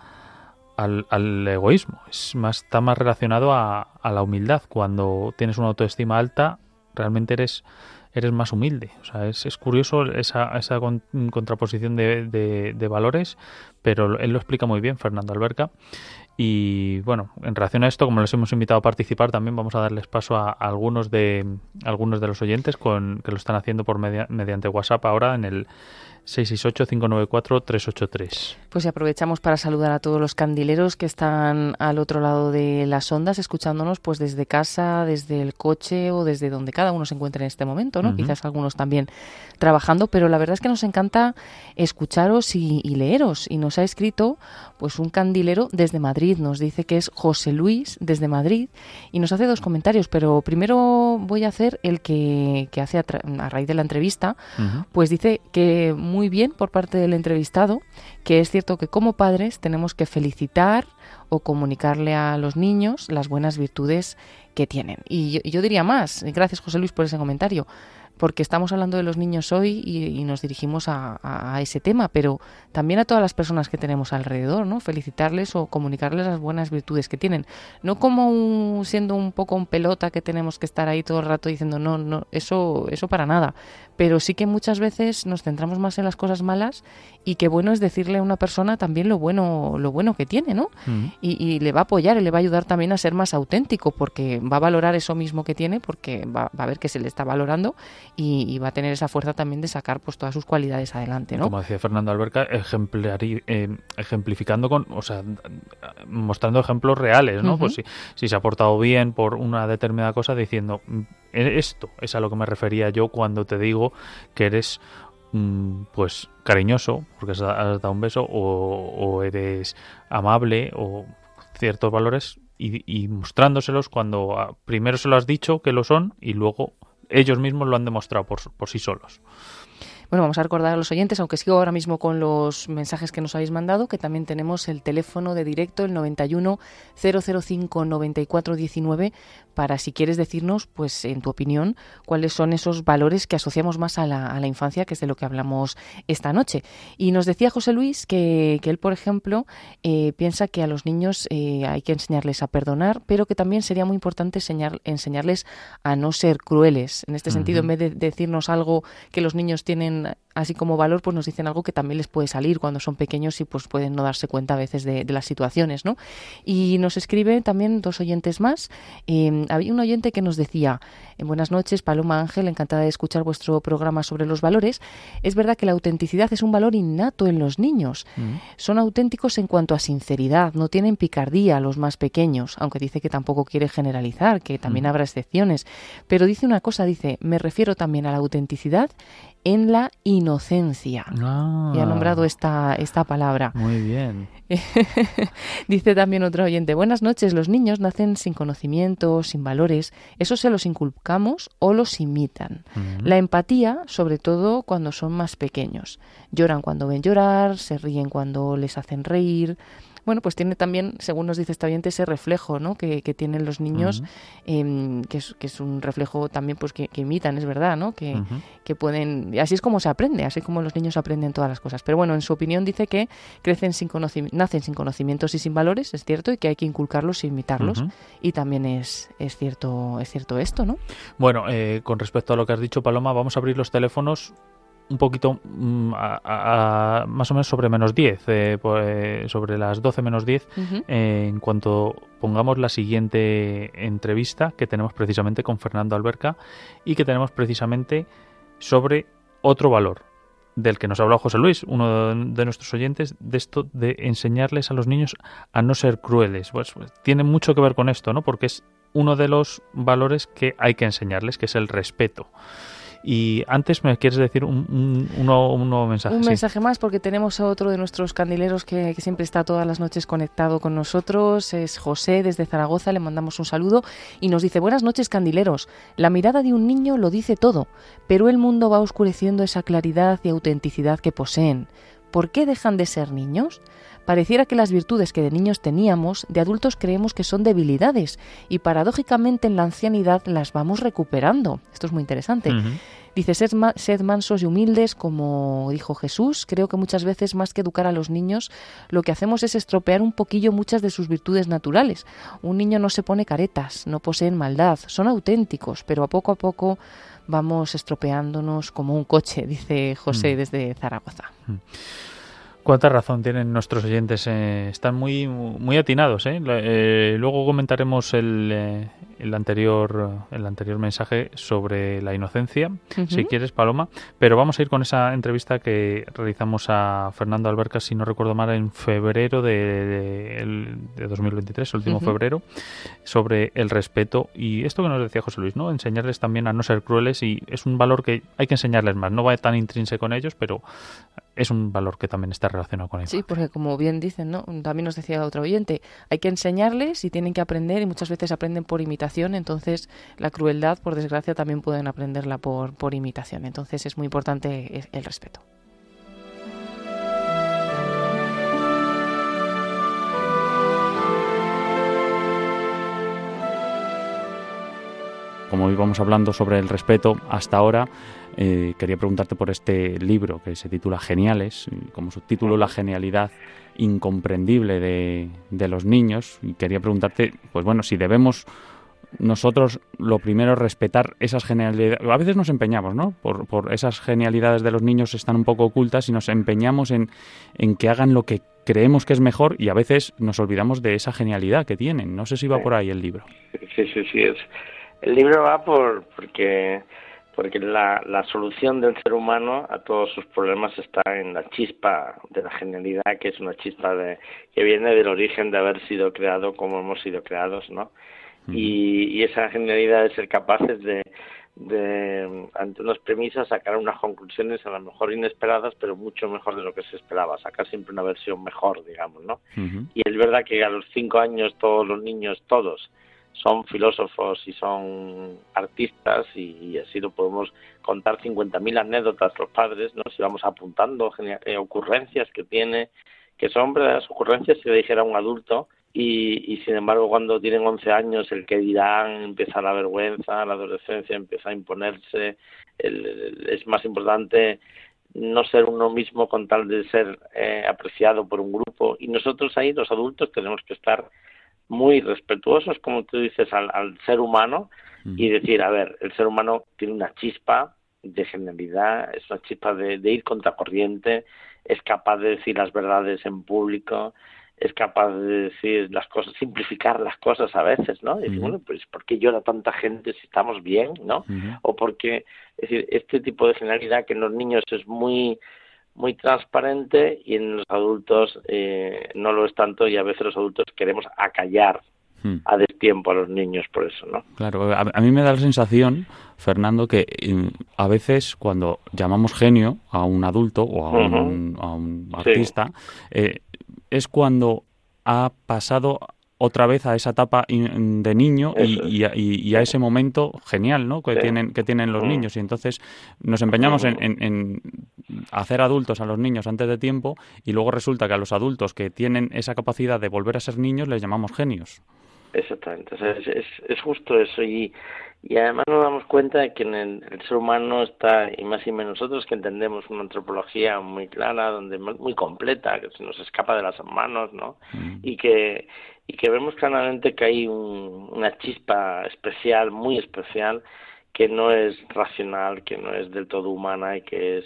al, al, egoísmo. Es más, está más relacionado a, a la humildad. Cuando tienes una autoestima alta, realmente eres eres más humilde. O sea, es, es curioso esa, esa contraposición de, de, valores, pero él lo explica muy bien, Fernando Alberca. Y bueno, en relación a esto, como les hemos invitado a participar, también vamos a darles paso a, algunos de algunos de los oyentes con, que lo están haciendo por mediante WhatsApp ahora en el 668-594-383. Pues aprovechamos para saludar a todos los candileros que están al otro lado de las ondas, escuchándonos pues desde casa, desde el coche o desde donde cada uno se encuentre en este momento, ¿no? Quizás algunos también trabajando, pero la verdad es que nos encanta escucharos y, leeros. Y nos ha escrito pues un candilero desde Madrid, nos dice que es José Luis desde Madrid y nos hace dos comentarios, pero primero voy a hacer el que, hace a, raíz de la entrevista, pues dice que muy bien por parte del entrevistado, que es cierto que como padres tenemos que felicitar o comunicarle a los niños las buenas virtudes que tienen. Y yo, diría más, gracias José Luis por ese comentario, porque estamos hablando de los niños hoy y, nos dirigimos a, ese tema, pero también a todas las personas que tenemos alrededor, ¿no? Felicitarles o comunicarles las buenas virtudes que tienen. No como siendo un poco un pelota que tenemos que estar ahí todo el rato diciendo, no, no, eso, eso para nada. Pero sí que muchas veces nos centramos más en las cosas malas y qué bueno es decirle a una persona también lo bueno, lo bueno que tiene, ¿no? Mm. Y, le va a apoyar y le va a ayudar también a ser más auténtico porque va a valorar eso mismo que tiene porque va, va a ver que se le está valorando y, va a tener esa fuerza también de sacar pues todas sus cualidades adelante, ¿no? Como decía Fernando Alberca, eh, ejemplificando con, o sea, mostrando ejemplos reales, ¿no? Pues si, si se ha portado bien por una determinada cosa, diciendo esto es a lo que me refería yo cuando te digo que eres mm, pues cariñoso porque has dado un beso o, eres amable o ciertos valores y, y, mostrándoselos cuando ah, primero se lo has dicho que lo son y luego ellos mismos lo han demostrado por, por sí solos. Bueno, vamos a recordar a los oyentes, aunque sigo ahora mismo con los mensajes que nos habéis mandado, que también tenemos el teléfono de directo, el 91 005 9419, para si quieres decirnos, pues en tu opinión, cuáles son esos valores que asociamos más a la, a la infancia, que es de lo que hablamos esta noche. Y nos decía José Luis que, que él, por ejemplo, eh, piensa que a los niños eh, hay que enseñarles a perdonar, pero que también sería muy importante enseñar, enseñarles a no ser crueles. En este sentido, en vez de decirnos algo que los niños tienen así como valor, pues nos dicen algo que también les puede salir cuando son pequeños y pues pueden no darse cuenta a veces de, las situaciones, ¿no? Y nos escribe también dos oyentes más. Em, había un oyente que nos decía, en buenas noches, Paloma Ángel, encantada de escuchar vuestro programa sobre los valores. Es verdad que la autenticidad es un valor innato en los niños. Mm. Son auténticos en cuanto a sinceridad, no tienen picardía los más pequeños, aunque dice que tampoco quiere generalizar, que también mm. habrá excepciones. Pero dice una cosa, dice, me refiero también a la autenticidad en la inocencia. Ah, y ha nombrado esta, esta palabra. Muy bien. Dice también otro oyente, buenas noches, los niños nacen sin conocimiento, sin valores, eso se los inculcamos o los imitan. La empatía, sobre todo cuando son más pequeños. Lloran cuando ven llorar, se ríen cuando les hacen reír, bueno, pues tiene también, según nos dice esta oyente, ese reflejo ¿no? que, tienen los niños, em, que, es, que, es, un reflejo también pues que, imitan, es verdad, ¿no? Que, que pueden, así es como se aprende, así como los niños aprenden todas las cosas. Pero bueno, en su opinión dice que crecen sin nacen sin conocimientos y sin valores, es cierto, y que hay que inculcarlos e imitarlos. Y también es, es, cierto, es cierto esto, ¿no? Bueno, eh, con respecto a lo que has dicho, Paloma, vamos a abrir los teléfonos un poquito mm, más o menos sobre menos 10, eh, pues, sobre las 12 menos 10, eh, en cuanto pongamos la siguiente entrevista que tenemos precisamente con Fernando Alberca y que tenemos precisamente sobre otro valor del que nos habló José Luis, uno de nuestros oyentes, de esto de enseñarles a los niños a no ser crueles. Pues, pues tiene mucho que ver con esto, ¿no? Porque es uno de los valores que hay que enseñarles, que es el respeto. Y antes me quieres decir un, un, nuevo, mensaje. Un mensaje más porque tenemos a otro de nuestros candileros que, siempre está todas las noches conectado con nosotros. Es José desde Zaragoza. Le mandamos un saludo y nos dice, buenas noches candileros. La mirada de un niño lo dice todo, pero el mundo va oscureciendo esa claridad y autenticidad que poseen ¿por qué dejan de ser niños? Pareciera que las virtudes que de niños teníamos, de adultos creemos que son debilidades y paradójicamente en la ancianidad las vamos recuperando. Esto es muy interesante. Dice, sed, mansos y humildes, como dijo Jesús. Creo que muchas veces, más que educar a los niños, lo que hacemos es estropear un poquillo muchas de sus virtudes naturales. Un niño no se pone caretas, no poseen maldad, son auténticos, pero a poco a poco vamos estropeándonos como un coche, dice José mm. desde Zaragoza. Mm. Cuánta razón tienen nuestros oyentes. Eh, están muy, muy atinados. ¿eh? eh luego comentaremos el, eh, el, anterior, el anterior mensaje sobre la inocencia, si quieres, Paloma. Pero vamos a ir con esa entrevista que realizamos a Fernando Alberca, si no recuerdo mal, en febrero de, de, 2023, el último febrero, sobre el respeto. Y esto que nos decía José Luis, ¿no? Enseñarles también a no ser crueles y es un valor que hay que enseñarles más. No va tan intrínseco en ellos, pero es un valor que también está relacionado con eso. Sí, porque como bien dicen, ¿no? También nos decía otro oyente, hay que enseñarles y tienen que aprender y muchas veces aprenden por imitación, entonces la crueldad, por desgracia, también pueden aprenderla por, por imitación. Entonces es muy importante el respeto. como íbamos hablando sobre el respeto hasta ahora, eh, quería preguntarte por este libro que se titula Geniales, como subtítulo La genialidad incomprendible de, de los niños. Y quería preguntarte, pues bueno, si debemos nosotros lo primero respetar esas genialidades. A veces nos empeñamos, ¿no? Por, por, esas genialidades de los niños están un poco ocultas y nos empeñamos en, en, que hagan lo que creemos que es mejor y a veces nos olvidamos de esa genialidad que tienen. No sé si va por ahí el libro. Sí, sí, sí. Es, el libro va por porque porque la, la solución del ser humano a todos sus problemas está en la chispa de la genialidad, que es una chispa de, que viene del origen de haber sido creado como hemos sido creados, ¿no? Y, y esa genialidad es ser capaces de, de, ante unas premisas, sacar unas conclusiones a lo mejor inesperadas, pero mucho mejor de lo que se esperaba, sacar siempre una versión mejor, digamos, ¿no? Y es verdad que a los cinco años todos los niños, todos, son filósofos y son artistas y, así lo podemos contar 50.000 anécdotas los padres, ¿no? Si vamos apuntando eh, ocurrencias que tiene, que son verdaderas ocurrencias si le dijera un adulto y, y, sin embargo cuando tienen 11 años el que dirán empieza la vergüenza, la adolescencia empieza a imponerse, es más importante no ser uno mismo con tal de ser eh, apreciado por un grupo y nosotros ahí los adultos tenemos que estar muy respetuosos, como tú dices, al, ser humano y decir, a ver, el ser humano tiene una chispa de genialidad, es una chispa de, de ir contracorriente, es capaz de decir las verdades en público, es capaz de decir las cosas, simplificar las cosas a veces, ¿no? Y decir, bueno, pues ¿por qué llora tanta gente si estamos bien, ¿no? O porque, es decir, este tipo de genialidad que en los niños es muy muy transparente y en los adultos eh, no lo es tanto y a veces los adultos queremos acallar hmm. a destiempo a los niños por eso, ¿no? Claro, a, mí me da la sensación, Fernando, que mm, a veces cuando llamamos genio a un adulto o a, un, artista, eh, es cuando ha pasado otra vez a esa etapa de niño y, a, ese momento genial ¿no? que, tienen, que tienen los mm. niños. Y entonces nos empeñamos en, hacer adultos a los niños antes de tiempo y luego resulta que a los adultos que tienen esa capacidad de volver a ser niños les llamamos genios. Exactamente, es, es, justo eso y, y además nos damos cuenta de que en el, ser humano está, y más y menos nosotros que entendemos una antropología muy clara, donde muy completa, que se nos escapa de las manos, ¿no? Mm. Y que y que vemos claramente que hay una chispa especial, muy especial, que no es racional, que no es del todo humana y que es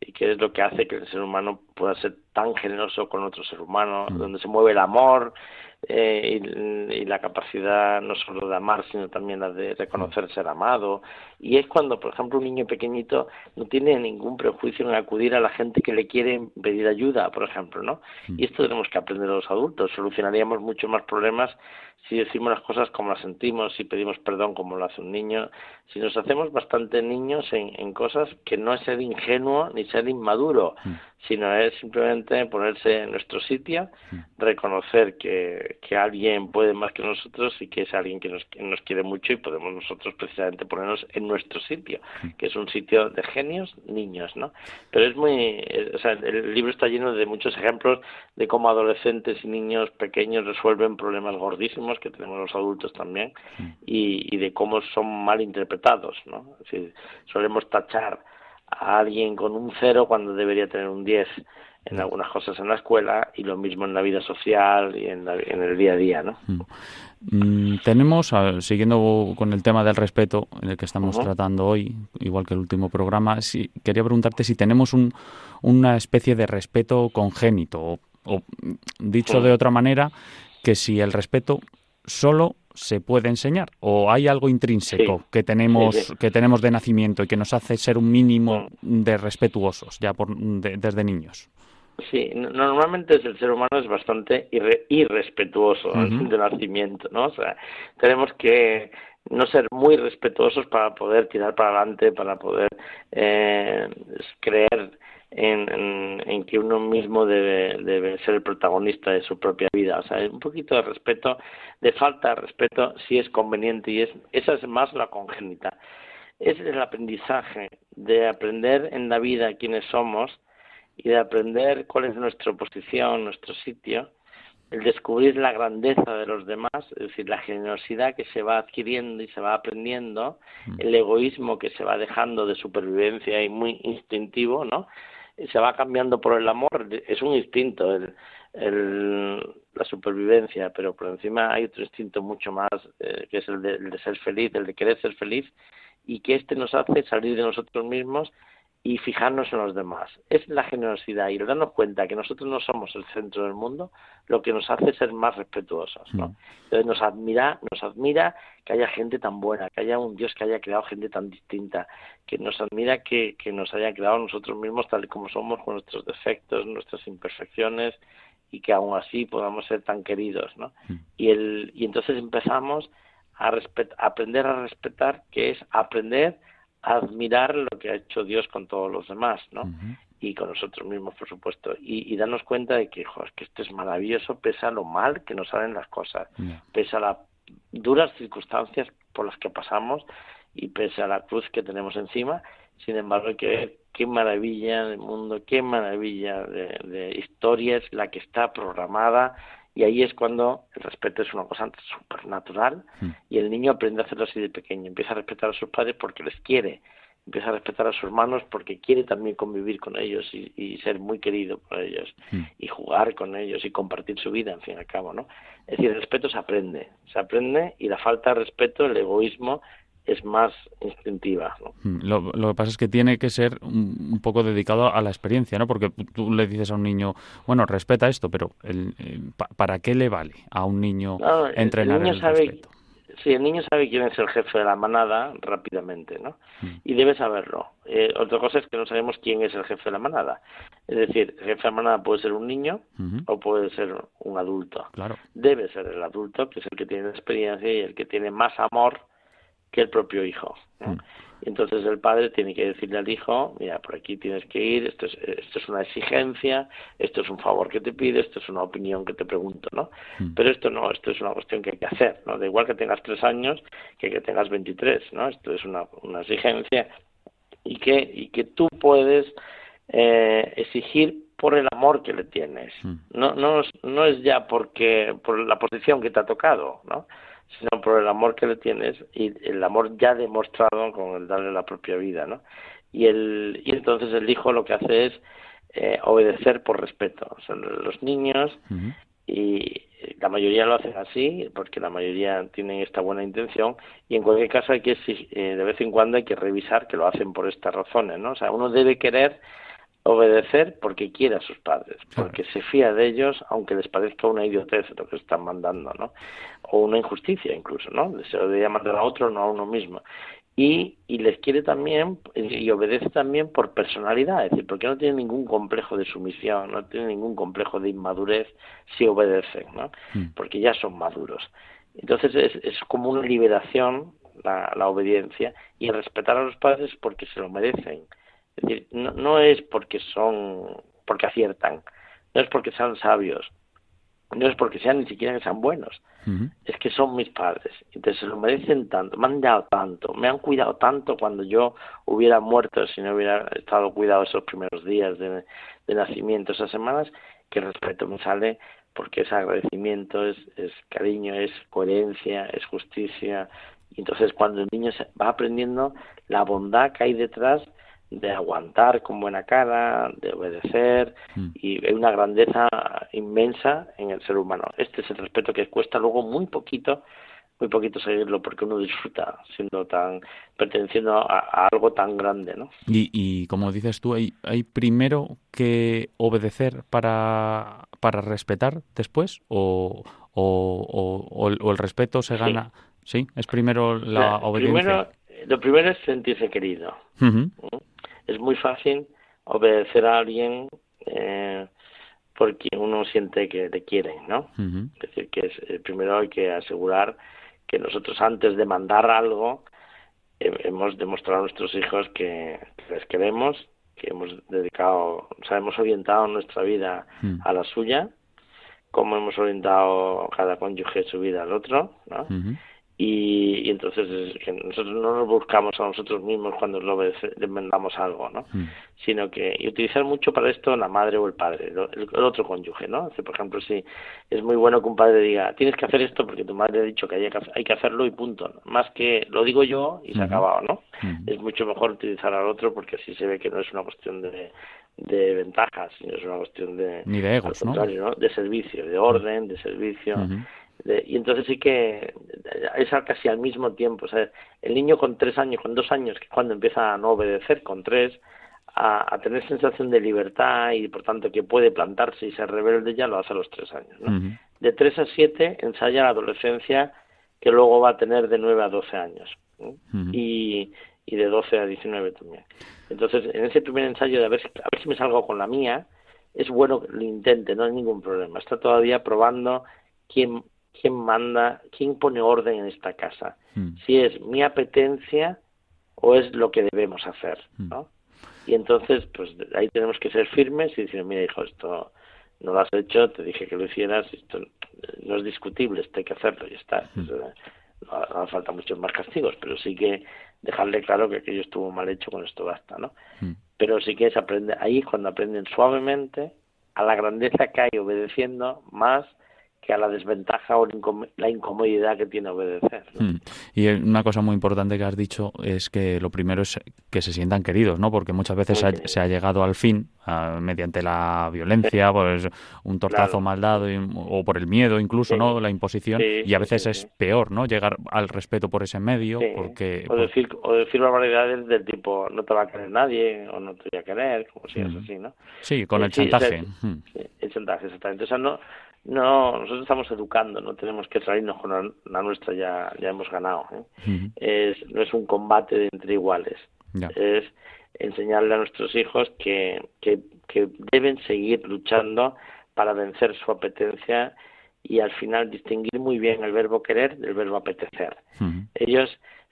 y que es lo que hace que el ser humano pueda ser tan generoso con otro ser humano, mm. donde se mueve el amor, eh, y, la capacidad no solo de amar, sino también la de reconocer ser amado. Y es cuando, por ejemplo, un niño pequeñito no tiene ningún prejuicio en acudir a la gente que le quiere pedir ayuda, por ejemplo, ¿no? Mm. Y esto tenemos que aprender a los adultos. Solucionaríamos muchos más problemas si decimos las cosas como las sentimos, si pedimos perdón como lo hace un niño, si nos hacemos bastante niños en, cosas que no es ser ingenuo ni ser inmaduro, mm. Sino es simplemente ponerse en nuestro sitio, mm. reconocer que que, alguien puede más que nosotros y que es alguien que nos, que nos quiere mucho y podemos nosotros precisamente ponernos en nuestro sitio, que es un sitio de genios, niños, ¿no? Pero es muy, o sea, el libro está lleno de muchos ejemplos de cómo adolescentes y niños pequeños resuelven problemas gordísimos que tenemos los adultos también y, y de cómo son mal interpretados, ¿no? Es decir, solemos tachar a alguien con un cero cuando debería tener un diez en algunas cosas en la escuela y lo mismo en la vida social y en, el día a día, ¿no? Mm, tenemos, siguiendo con el tema del respeto en el que estamos tratando hoy, igual que el último programa, si, quería preguntarte si tenemos un, una especie de respeto congénito o, dicho de otra manera, que si el respeto solo se puede enseñar o hay algo intrínseco que tenemos que tenemos de nacimiento y que nos hace ser un mínimo de respetuosos ya por, desde niños Sí, normalmente el ser humano es bastante irrespetuoso de nacimiento, ¿no? O sea, tenemos que no ser muy respetuosos para poder tirar para adelante, para poder eh, creer en, en, que uno mismo debe, debe ser el protagonista de su propia vida. O sea, un poquito de respeto, de falta de respeto, si es conveniente y es, esa es más la congénita. Ese es el aprendizaje de aprender en la vida quiénes somos y de aprender cuál es nuestra posición, nuestro sitio, el descubrir la grandeza de los demás, es decir, la generosidad que se va adquiriendo y se va aprendiendo, mm. el egoísmo que se va dejando de supervivencia y muy instintivo, ¿no? Se va cambiando por el amor, es un instinto el, la supervivencia, pero por encima hay otro instinto mucho más, eh, que es el de, el de ser feliz, el de querer ser feliz, y que este nos hace salir de nosotros mismos y fijarnos en los demás. Es la generosidad y el darnos cuenta que nosotros no somos el centro del mundo lo que nos hace ser más respetuosos. ¿no? Mm. Entonces nos admira, nos admira que haya gente tan buena, que haya un Dios que haya creado gente tan distinta, que nos admira que, que nos haya creado nosotros mismos tal y como somos, con nuestros defectos, nuestras imperfecciones y que aún así podamos ser tan queridos. ¿no? Mm. Y, el, y entonces empezamos a, a aprender a respetar, que es aprender admirar lo que ha hecho Dios con todos los demás, ¿no? Y con nosotros mismos, por supuesto. Y, darnos cuenta de que, jo, que esto es maravilloso, pese a lo mal que nos salen las cosas, pese a las duras circunstancias por las que pasamos y pese a la cruz que tenemos encima. Sin embargo, hay que ver qué maravilla del mundo, qué maravilla de, de historia es la que está programada y ahí es cuando el respeto es una cosa supernatural hmm. y el niño aprende a hacerlo así de pequeño. Empieza a respetar a sus padres porque les quiere. Empieza a respetar a sus hermanos porque quiere también convivir con ellos y, ser muy querido por ellos. Hmm. Y jugar con ellos y compartir su vida, en fin y al cabo, ¿no? Es decir, el respeto se aprende. Se aprende y la falta de respeto, el egoísmo, es más instintiva. Hmm, lo, que pasa es que tiene que ser un, poco dedicado a la experiencia, ¿no? Porque tú le dices a un niño, bueno, respeta esto, pero el, eh, ¿para qué le vale a un niño entrenar el, respeto? Sí, el niño sabe quién es el jefe de la manada rápidamente, ¿no? Hmm. Y debe saberlo. Eh, otra cosa es que no sabemos quién es el jefe de la manada. Es decir, el jefe de la manada puede ser un niño o puede ser un adulto. Claro. Debe ser el adulto, que es el que tiene experiencia y el que tiene más amor que el propio hijo. Mm. Entonces el padre tiene que decirle al hijo, mira, por aquí tienes que ir, esto es, esto es una exigencia, esto es un favor que te pide, esto es una opinión que te pregunto, ¿no? Mm. Pero esto no, esto es una cuestión que hay que hacer, ¿no? Da igual que tengas tres años que que tengas veintitrés, ¿no? Esto es una, una exigencia y que, y que tú puedes eh, exigir por el amor que le tienes. Mm. No, no, no es ya porque, por la posición que te ha tocado, ¿no? Sino por el amor que le tienes y el amor ya demostrado con el darle la propia vida, ¿no? Y, el, y entonces el hijo lo que hace es eh, obedecer por respeto. Los niños y la mayoría lo hacen así porque la mayoría tienen esta buena intención y en cualquier caso hay que eh, de vez en cuando hay que revisar que lo hacen por estas razones, ¿no? O sea, uno debe querer obedecer porque quiere a sus padres, porque se fía de ellos, aunque les parezca una idiotez lo que están mandando, ¿no? O una injusticia incluso, ¿no? Se lo debería mandar a otro, no a uno mismo. Y, y les quiere también y obedece también por personalidad, es decir, porque no tiene ningún complejo de sumisión, no tiene ningún complejo de inmadurez si obedecen, ¿no? Mm. Porque ya son maduros. Entonces es, es como una liberación la, la obediencia y el respetar a los padres porque se lo merecen es decir, no, es porque son, porque aciertan, no es porque sean sabios, no es porque sean ni siquiera que sean buenos, es que son mis padres, entonces se lo merecen tanto, me han dado tanto, me han cuidado tanto cuando yo hubiera muerto si no hubiera estado cuidado esos primeros días de, de nacimiento, esas semanas, que el respeto me sale porque es agradecimiento, es, es cariño, es coherencia, es justicia. Y entonces cuando el niño va aprendiendo la bondad que hay detrás de aguantar con buena cara, de obedecer, mm. y hay una grandeza inmensa en el ser humano. Este es el respeto que cuesta luego muy poquito, muy poquito seguirlo, porque uno disfruta siendo tan, perteneciendo a, algo tan grande, ¿no? Y, y como dices tú, hay, hay primero que obedecer para, para respetar después, o, o, o, el respeto se gana. Sí, es primero la obediencia. lo primero es sentirse querido es muy fácil obedecer a alguien eh, porque uno siente que le quieren, ¿no? Es decir, que es, eh, primero hay que asegurar que nosotros antes de mandar algo hemos demostrado a nuestros hijos que, les queremos, que hemos dedicado, o sea, hemos orientado nuestra vida mm. a la suya, como hemos orientado cada cónyuge su vida al otro, ¿no? Y, entonces nosotros no nos buscamos a nosotros mismos cuando le mandamos algo, ¿no? Mm. Sino que y utilizar mucho para esto la madre o el padre, el, otro cónyuge, ¿no? por ejemplo, si es muy bueno que un padre diga, tienes que hacer esto porque tu madre ha dicho que hay que, hay que hacerlo y punto, más que lo digo yo y se ha acabado, ¿no? Es mucho mejor utilizar al otro porque así se ve que no es una cuestión de, de ventajas, sino es una cuestión de... Ni de egos, ¿no? De servicio, de orden, de servicio y entonces sí que es casi al mismo tiempo. O sea, el niño con tres años, con dos años, que es cuando empieza a no obedecer, con tres, a, tener sensación de libertad y por tanto que puede plantarse y ser rebelde, ya lo hace a los tres años. ¿no? De tres a siete ensaya la adolescencia que luego va a tener de nueve a doce años. y, y de doce a diecinueve también. Entonces, en ese primer ensayo de a ver, a ver si me salgo con la mía, es bueno que lo intente, no hay ningún problema. Está todavía probando quién quién manda, quién pone orden en esta casa, hmm. si es mi apetencia o es lo que debemos hacer, hmm. ¿no? Y entonces, pues ahí tenemos que ser firmes y decir, mira, hijo, esto no lo has hecho, te dije que lo hicieras, esto no es discutible, esto hay que hacerlo y está. Hmm. no, hace falta muchos más castigos, pero sí que dejarle claro que aquello estuvo mal hecho, con esto basta, ¿no? Pero sí que es aprender, ahí cuando aprenden suavemente a la grandeza que hay obedeciendo más que a la desventaja o la incomodidad que tiene obedecer. Hmm. Y una cosa muy importante que has dicho es que lo primero es que se sientan queridos, ¿no? Porque muchas veces se ha, llegado al fin mediante la violencia, pues un tortazo mal dado o por el miedo incluso, ¿no? La imposición y a veces es peor, ¿no? Llegar al respeto por ese medio, porque o pues decir o decir barbaridades del tipo no te va a querer nadie o no te voy a querer, como si es así, ¿no? Sí, con el chantaje. Hmm. el chantaje, exactamente. O sea, no no, nosotros estamos educando, no tenemos que salirnos con la, nuestra, ya, ya hemos ganado. ¿eh? es, no es un combate entre iguales, es enseñarle a nuestros hijos que, que, que deben seguir luchando para vencer su apetencia y al final distinguir muy bien el verbo querer del verbo apetecer. Ellos,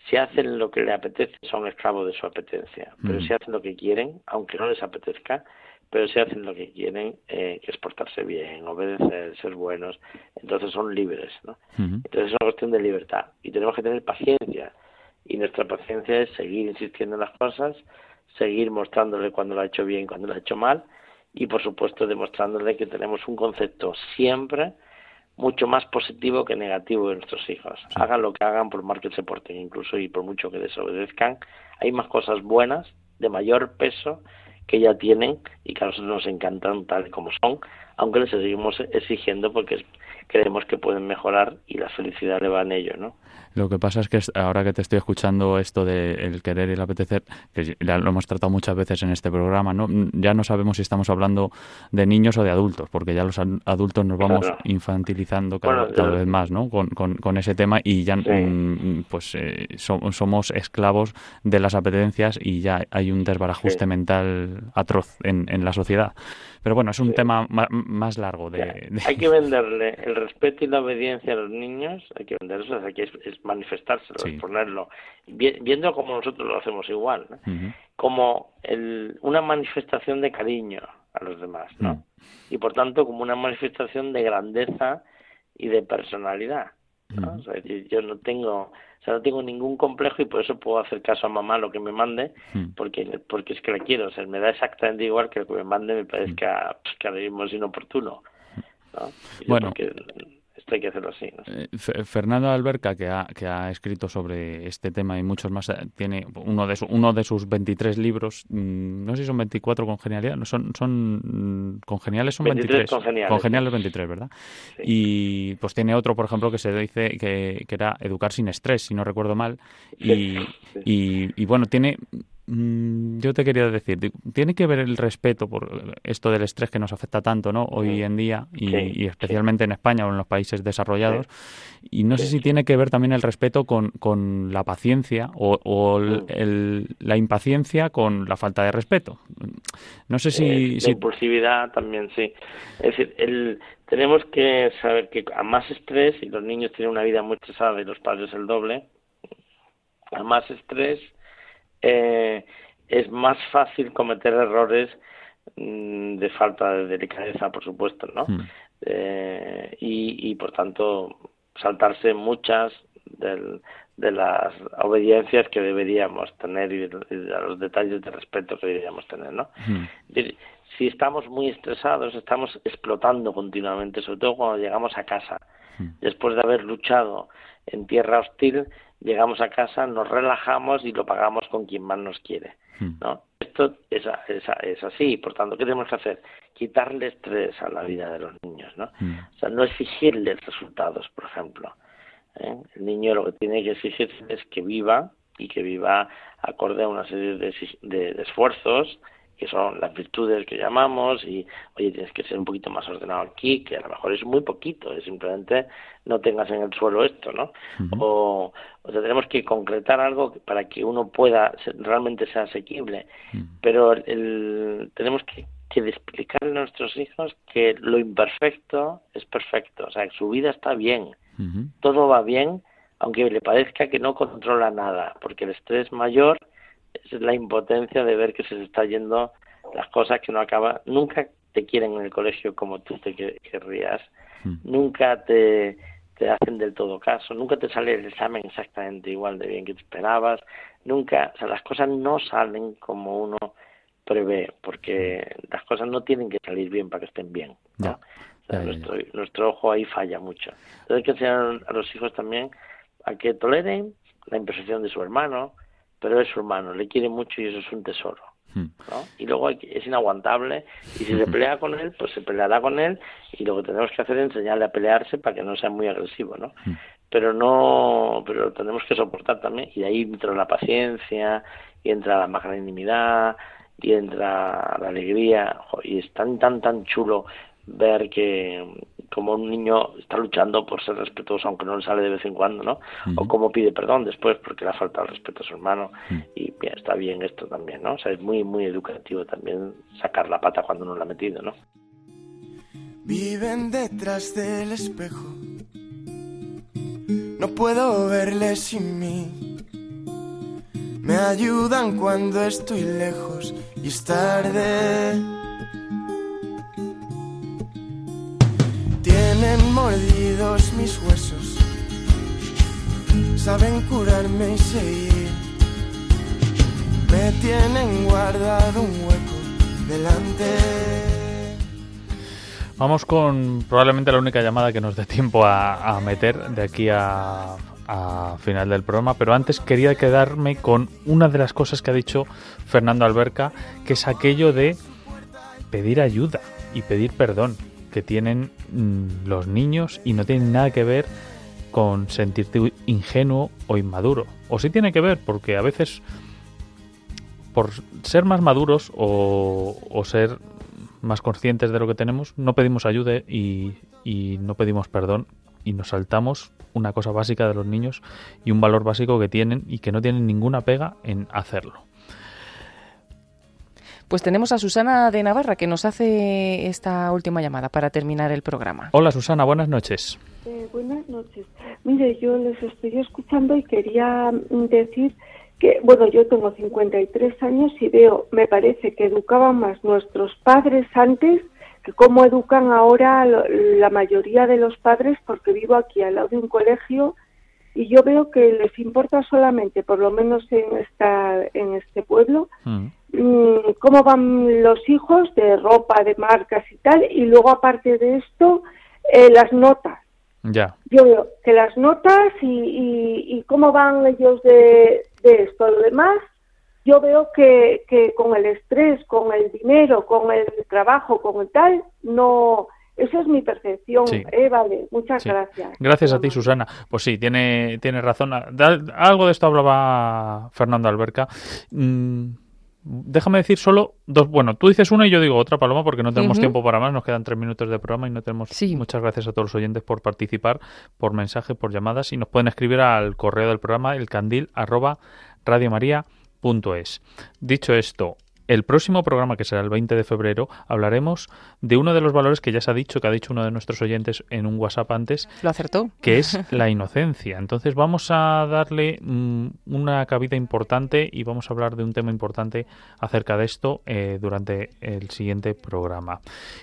si hacen lo que les apetece, son esclavos de su apetencia, pero si hacen lo que quieren, aunque no les apetezca, pero si hacen lo que quieren, eh, que es portarse bien, obedecer, ser buenos, entonces son libres, ¿no? Entonces es una cuestión de libertad y tenemos que tener paciencia y nuestra paciencia es seguir insistiendo en las cosas, seguir mostrándole cuando lo ha hecho bien, cuando lo ha hecho mal y por supuesto demostrándole que tenemos un concepto siempre mucho más positivo que negativo de nuestros hijos. Hagan lo que hagan por más que se porten incluso y por mucho que desobedezcan, hay más cosas buenas de mayor peso que ya tienen y que a nosotros nos encantan tal como son, aunque les seguimos exigiendo porque creemos que pueden mejorar y la felicidad le va en ello, ¿no? Lo que pasa es que ahora que te estoy escuchando esto de el querer y el apetecer, que ya lo hemos tratado muchas veces en este programa, ¿no? Ya no sabemos si estamos hablando de niños o de adultos, porque ya los adultos nos vamos infantilizando cada, vez más, ¿no? Con, con, ese tema y ya mm, pues eh, somos esclavos de las apetencias y ya hay un desbarajuste mental atroz en, en la sociedad. Pero bueno, es un tema más largo. De, Hay que venderle el respeto y la obediencia a los niños, hay que venderlos, hay que es, manifestárselo, exponerlo, viendo como nosotros lo hacemos igual, como el, una manifestación de cariño a los demás, ¿no? Mm. Y por tanto como una manifestación de grandeza y de personalidad. ¿No? Yo no tengo, o sea, no tengo ningún complejo y por eso puedo hacer caso a mamá lo que me mande, porque porque es que la quiero, o sea, me da exactamente igual que lo que me mande me parezca pues, que ahora mismo es inoportuno. ¿no? bueno, hay que hacerlo así. Eh, Fernando Alberca, que ha, que ha escrito sobre este tema y muchos más, eh, tiene uno de, uno de sus 23 libros, mm, no sé si son 24 con genialidad, no, son, son congeniales, son 23. Congeniales. 23, ¿verdad? Y pues tiene otro, por ejemplo, que se dice que, que era Educar sin estrés, si no recuerdo mal. y, y bueno, tiene Mm, yo te quería decir, tiene que ver el respeto por esto del estrés que nos afecta tanto ¿no? hoy en día y, especialmente en España o en los países desarrollados. Y no sé si tiene que ver también el respeto con, con la paciencia o, mm. la impaciencia con la falta de respeto. No sé si... Eh, la impulsividad también, sí. Es decir, el, tenemos que saber que a más estrés, y los niños tienen una vida muy estresada y los padres el doble, a más estrés eh, es más fácil cometer errores mm, de falta de delicadeza, por supuesto, ¿no? Hmm. Eh, y, y, por tanto, saltarse muchas del, de las obediencias que deberíamos tener y de, los detalles de respeto que deberíamos tener, ¿no? Hmm. Si estamos muy estresados, estamos explotando continuamente, sobre todo cuando llegamos a casa, hmm. después de haber luchado en tierra hostil, llegamos a casa, nos relajamos y lo pagamos con quien más nos quiere. Hmm. ¿no? Esto es, es, es, así, por tanto, ¿qué tenemos que hacer? Quitarle estrés a la vida de los niños, ¿no? Hmm. O sea, no exigirles resultados, por ejemplo. ¿eh? El niño lo que tiene que exigir es que viva y que viva acorde a una serie de, de esfuerzos que son las virtudes que llamamos y oye tienes que ser un poquito más ordenado aquí que a lo mejor es muy poquito es simplemente no tengas en el suelo esto no o, o sea tenemos que concretar algo para que uno pueda realmente sea asequible. Pero el, tenemos que, que explicarle a nuestros hijos que lo imperfecto es perfecto o sea que su vida está bien. Todo va bien aunque le parezca que no controla nada porque el estrés mayor es la impotencia de ver que se está yendo las cosas que no acaba, nunca te quieren en el colegio como tú te querrías, hmm. nunca te, te hacen del todo caso, nunca te sale el examen exactamente igual de bien que te esperabas, nunca, o sea, las cosas no salen como uno prevé, porque las cosas no tienen que salir bien para que estén bien. nuestro, nuestro ojo ahí falla mucho. Entonces hay que enseñar a los hijos también a que toleren la imperfección de su hermano, pero es su hermano, le quiere mucho y eso es un tesoro. Hmm. ¿no? Y luego es inaguantable y si se pelea con él, pues se peleará con él y lo que tenemos que hacer es enseñarle a pelearse para que no sea muy agresivo, ¿no? Hmm. Pero no, pero tenemos que soportar también y ahí entra la paciencia y entra la magnanimidad y entra la alegría y es tan tan tan chulo ver que como un niño está luchando por ser respetuoso aunque no le sale de vez en cuando, ¿no? O como pide perdón después porque le ha faltado el respeto a su hermano y está bien esto también, ¿no? O sea, es muy muy educativo también sacar la pata cuando no la ha metido, ¿no? Viven detrás del espejo. No puedo verles sin mí. Me ayudan cuando estoy lejos y es tarde Mordidos mis huesos, saben curarme y seguir. Me tienen guardado un hueco delante. Vamos con probablemente la única llamada que nos dé tiempo a, meter de aquí a, a final del programa, pero antes quería quedarme con una de las cosas que ha dicho Fernando Alberca, que es aquello de pedir ayuda y pedir perdón que tienen mm, los niños y no tienen nada que ver con sentirte ingenuo o inmaduro. O sí tiene que ver, porque a veces por ser más maduros o, ser más conscientes de lo que tenemos, no pedimos ayuda y, y, no pedimos perdón y nos saltamos una cosa básica de los niños y un valor básico que tienen y que no tienen ninguna pega en hacerlo. Pues tenemos a Susana de Navarra que nos hace esta última llamada para terminar el programa. Hola Susana, buenas noches. Eh, buenas noches. Mire, yo les estoy escuchando y quería decir que, bueno, yo tengo 53 años y veo, me parece que educaban más nuestros padres antes que cómo educan ahora la mayoría de los padres, porque vivo aquí al lado de un colegio y yo veo que les importa solamente, por lo menos en esta en este pueblo, mm. Mm, cómo van los hijos de ropa, de marcas y tal, y luego aparte de esto, eh, las notas. Ya. Yo veo que las notas y, cómo van ellos de, de esto. Lo demás, yo veo que, que con el estrés, con el dinero, con el trabajo, con el tal, no, eso es mi percepción, eh, vale, muchas gracias. Gracias a ti, Susana. Pues sí, tiene, tiene razón. Algo de esto hablaba Fernando Alberca. Mm, déjame decir solo dos. Bueno, tú dices una y yo digo otra, Paloma, porque no tenemos tiempo para más. Nos quedan tres minutos de programa y no tenemos. Muchas gracias a todos los oyentes por participar, por mensaje, por llamadas. Y nos pueden escribir al correo del programa, el candil arroba radiomaria.es. Dicho esto, el próximo programa, que será el 20 de febrero, hablaremos de uno de los valores que ya se ha dicho, que ha dicho uno de nuestros oyentes en un WhatsApp antes. Lo acertó. Que es la inocencia. Entonces vamos a darle mm, una cabida importante y vamos a hablar de un tema importante acerca de esto eh, durante el siguiente programa.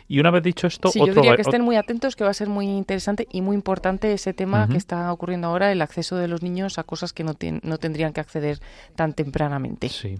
Y una vez dicho esto, sí, yo diría que estén muy atentos, que va a ser muy interesante y muy importante ese tema que está ocurriendo ahora, el acceso de los niños a cosas que no, no tendrían que acceder tan tempranamente. Sí.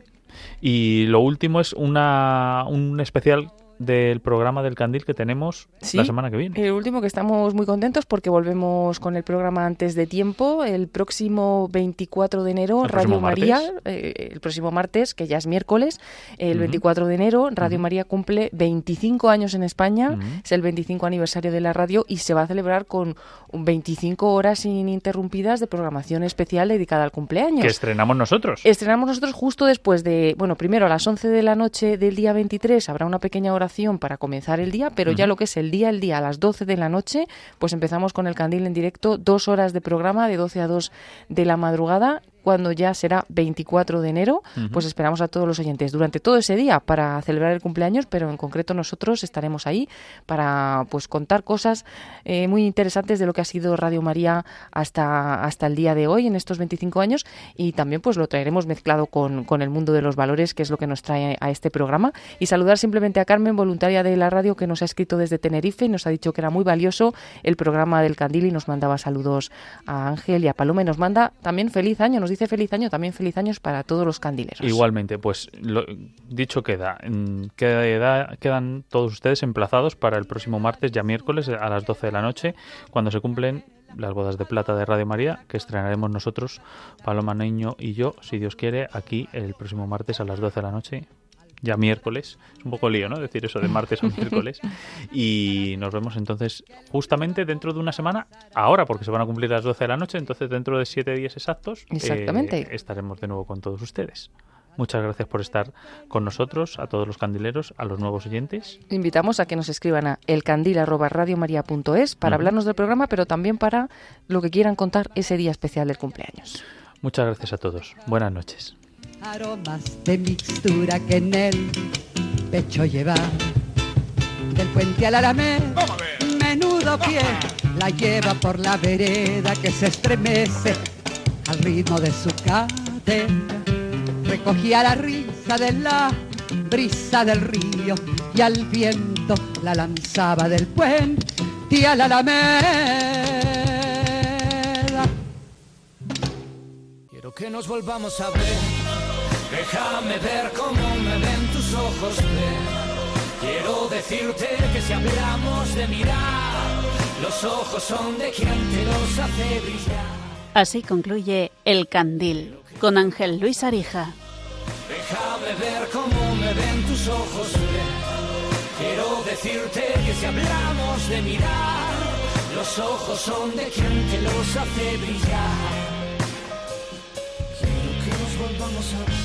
Y lo último es una, un especial del programa del Candil que tenemos la semana que viene. El último que estamos muy contentos porque volvemos con el programa antes de tiempo. El próximo 24 de enero, Radio María, eh, el próximo martes, que ya es miércoles, el 24 de enero, Radio María cumple 25 años en España, es el 25 aniversario de la radio y se va a celebrar con 25 horas ininterrumpidas de programación especial dedicada al cumpleaños. Que estrenamos nosotros. Estrenamos nosotros justo después de, bueno, primero a las 11 de la noche del día 23 habrá una pequeña oración para comenzar el día, pero ya lo que es el día, el día a las 12 de la noche, pues empezamos con el candil en directo, dos horas de programa de 12 a 2 de la madrugada cuando ya será 24 de enero, pues esperamos a todos los oyentes durante todo ese día para celebrar el cumpleaños, pero en concreto nosotros estaremos ahí para pues contar cosas eh, muy interesantes de lo que ha sido Radio María hasta, hasta el día de hoy, en estos 25 años, y también pues lo traeremos mezclado con, con el mundo de los valores, que es lo que nos trae a este programa. Y saludar simplemente a Carmen, voluntaria de la radio, que nos ha escrito desde Tenerife y nos ha dicho que era muy valioso el programa del Candil y nos mandaba saludos a Ángel y a Paloma y nos manda también feliz año, nos dice feliz año, también feliz años para todos los candileros. Igualmente, pues lo, dicho queda, queda, quedan todos ustedes emplazados para el próximo martes, ya miércoles, a las 12 de la noche, cuando se cumplen las bodas de plata de Radio María, que estrenaremos nosotros, Paloma Niño y yo, si Dios quiere, aquí el próximo martes a las 12 de la noche, ya miércoles. Es un poco lío, ¿no? Decir eso de martes a miércoles. Y nos vemos entonces justamente dentro de una semana, ahora, porque se van a cumplir las 12 de la noche, entonces dentro de siete días exactos Exactamente. Eh, estaremos de nuevo con todos ustedes. Muchas gracias por estar con nosotros, a todos los candileros, a los nuevos oyentes. Invitamos a que nos escriban a elcandil.radiomaria.es para hablarnos del programa, pero también para lo que quieran contar ese día especial del cumpleaños. Muchas gracias a todos. Buenas noches aromas de mixtura que en el pecho lleva. Del puente al aramé, menudo pie, la lleva por la vereda que se estremece al ritmo de su cadena. Recogía la risa de la brisa del río y al viento la lanzaba del puente al alameda. Quiero que nos volvamos a ver Déjame ver cómo me ven tus ojos. Te. Quiero decirte que si hablamos de mirar, los ojos son de quien te los hace brillar. Así concluye El Candil con Ángel Luis Arija. Déjame ver cómo me ven tus ojos. Te. Quiero decirte que si hablamos de mirar, los ojos son de quien te los hace brillar. Quiero que nos volvamos a ver.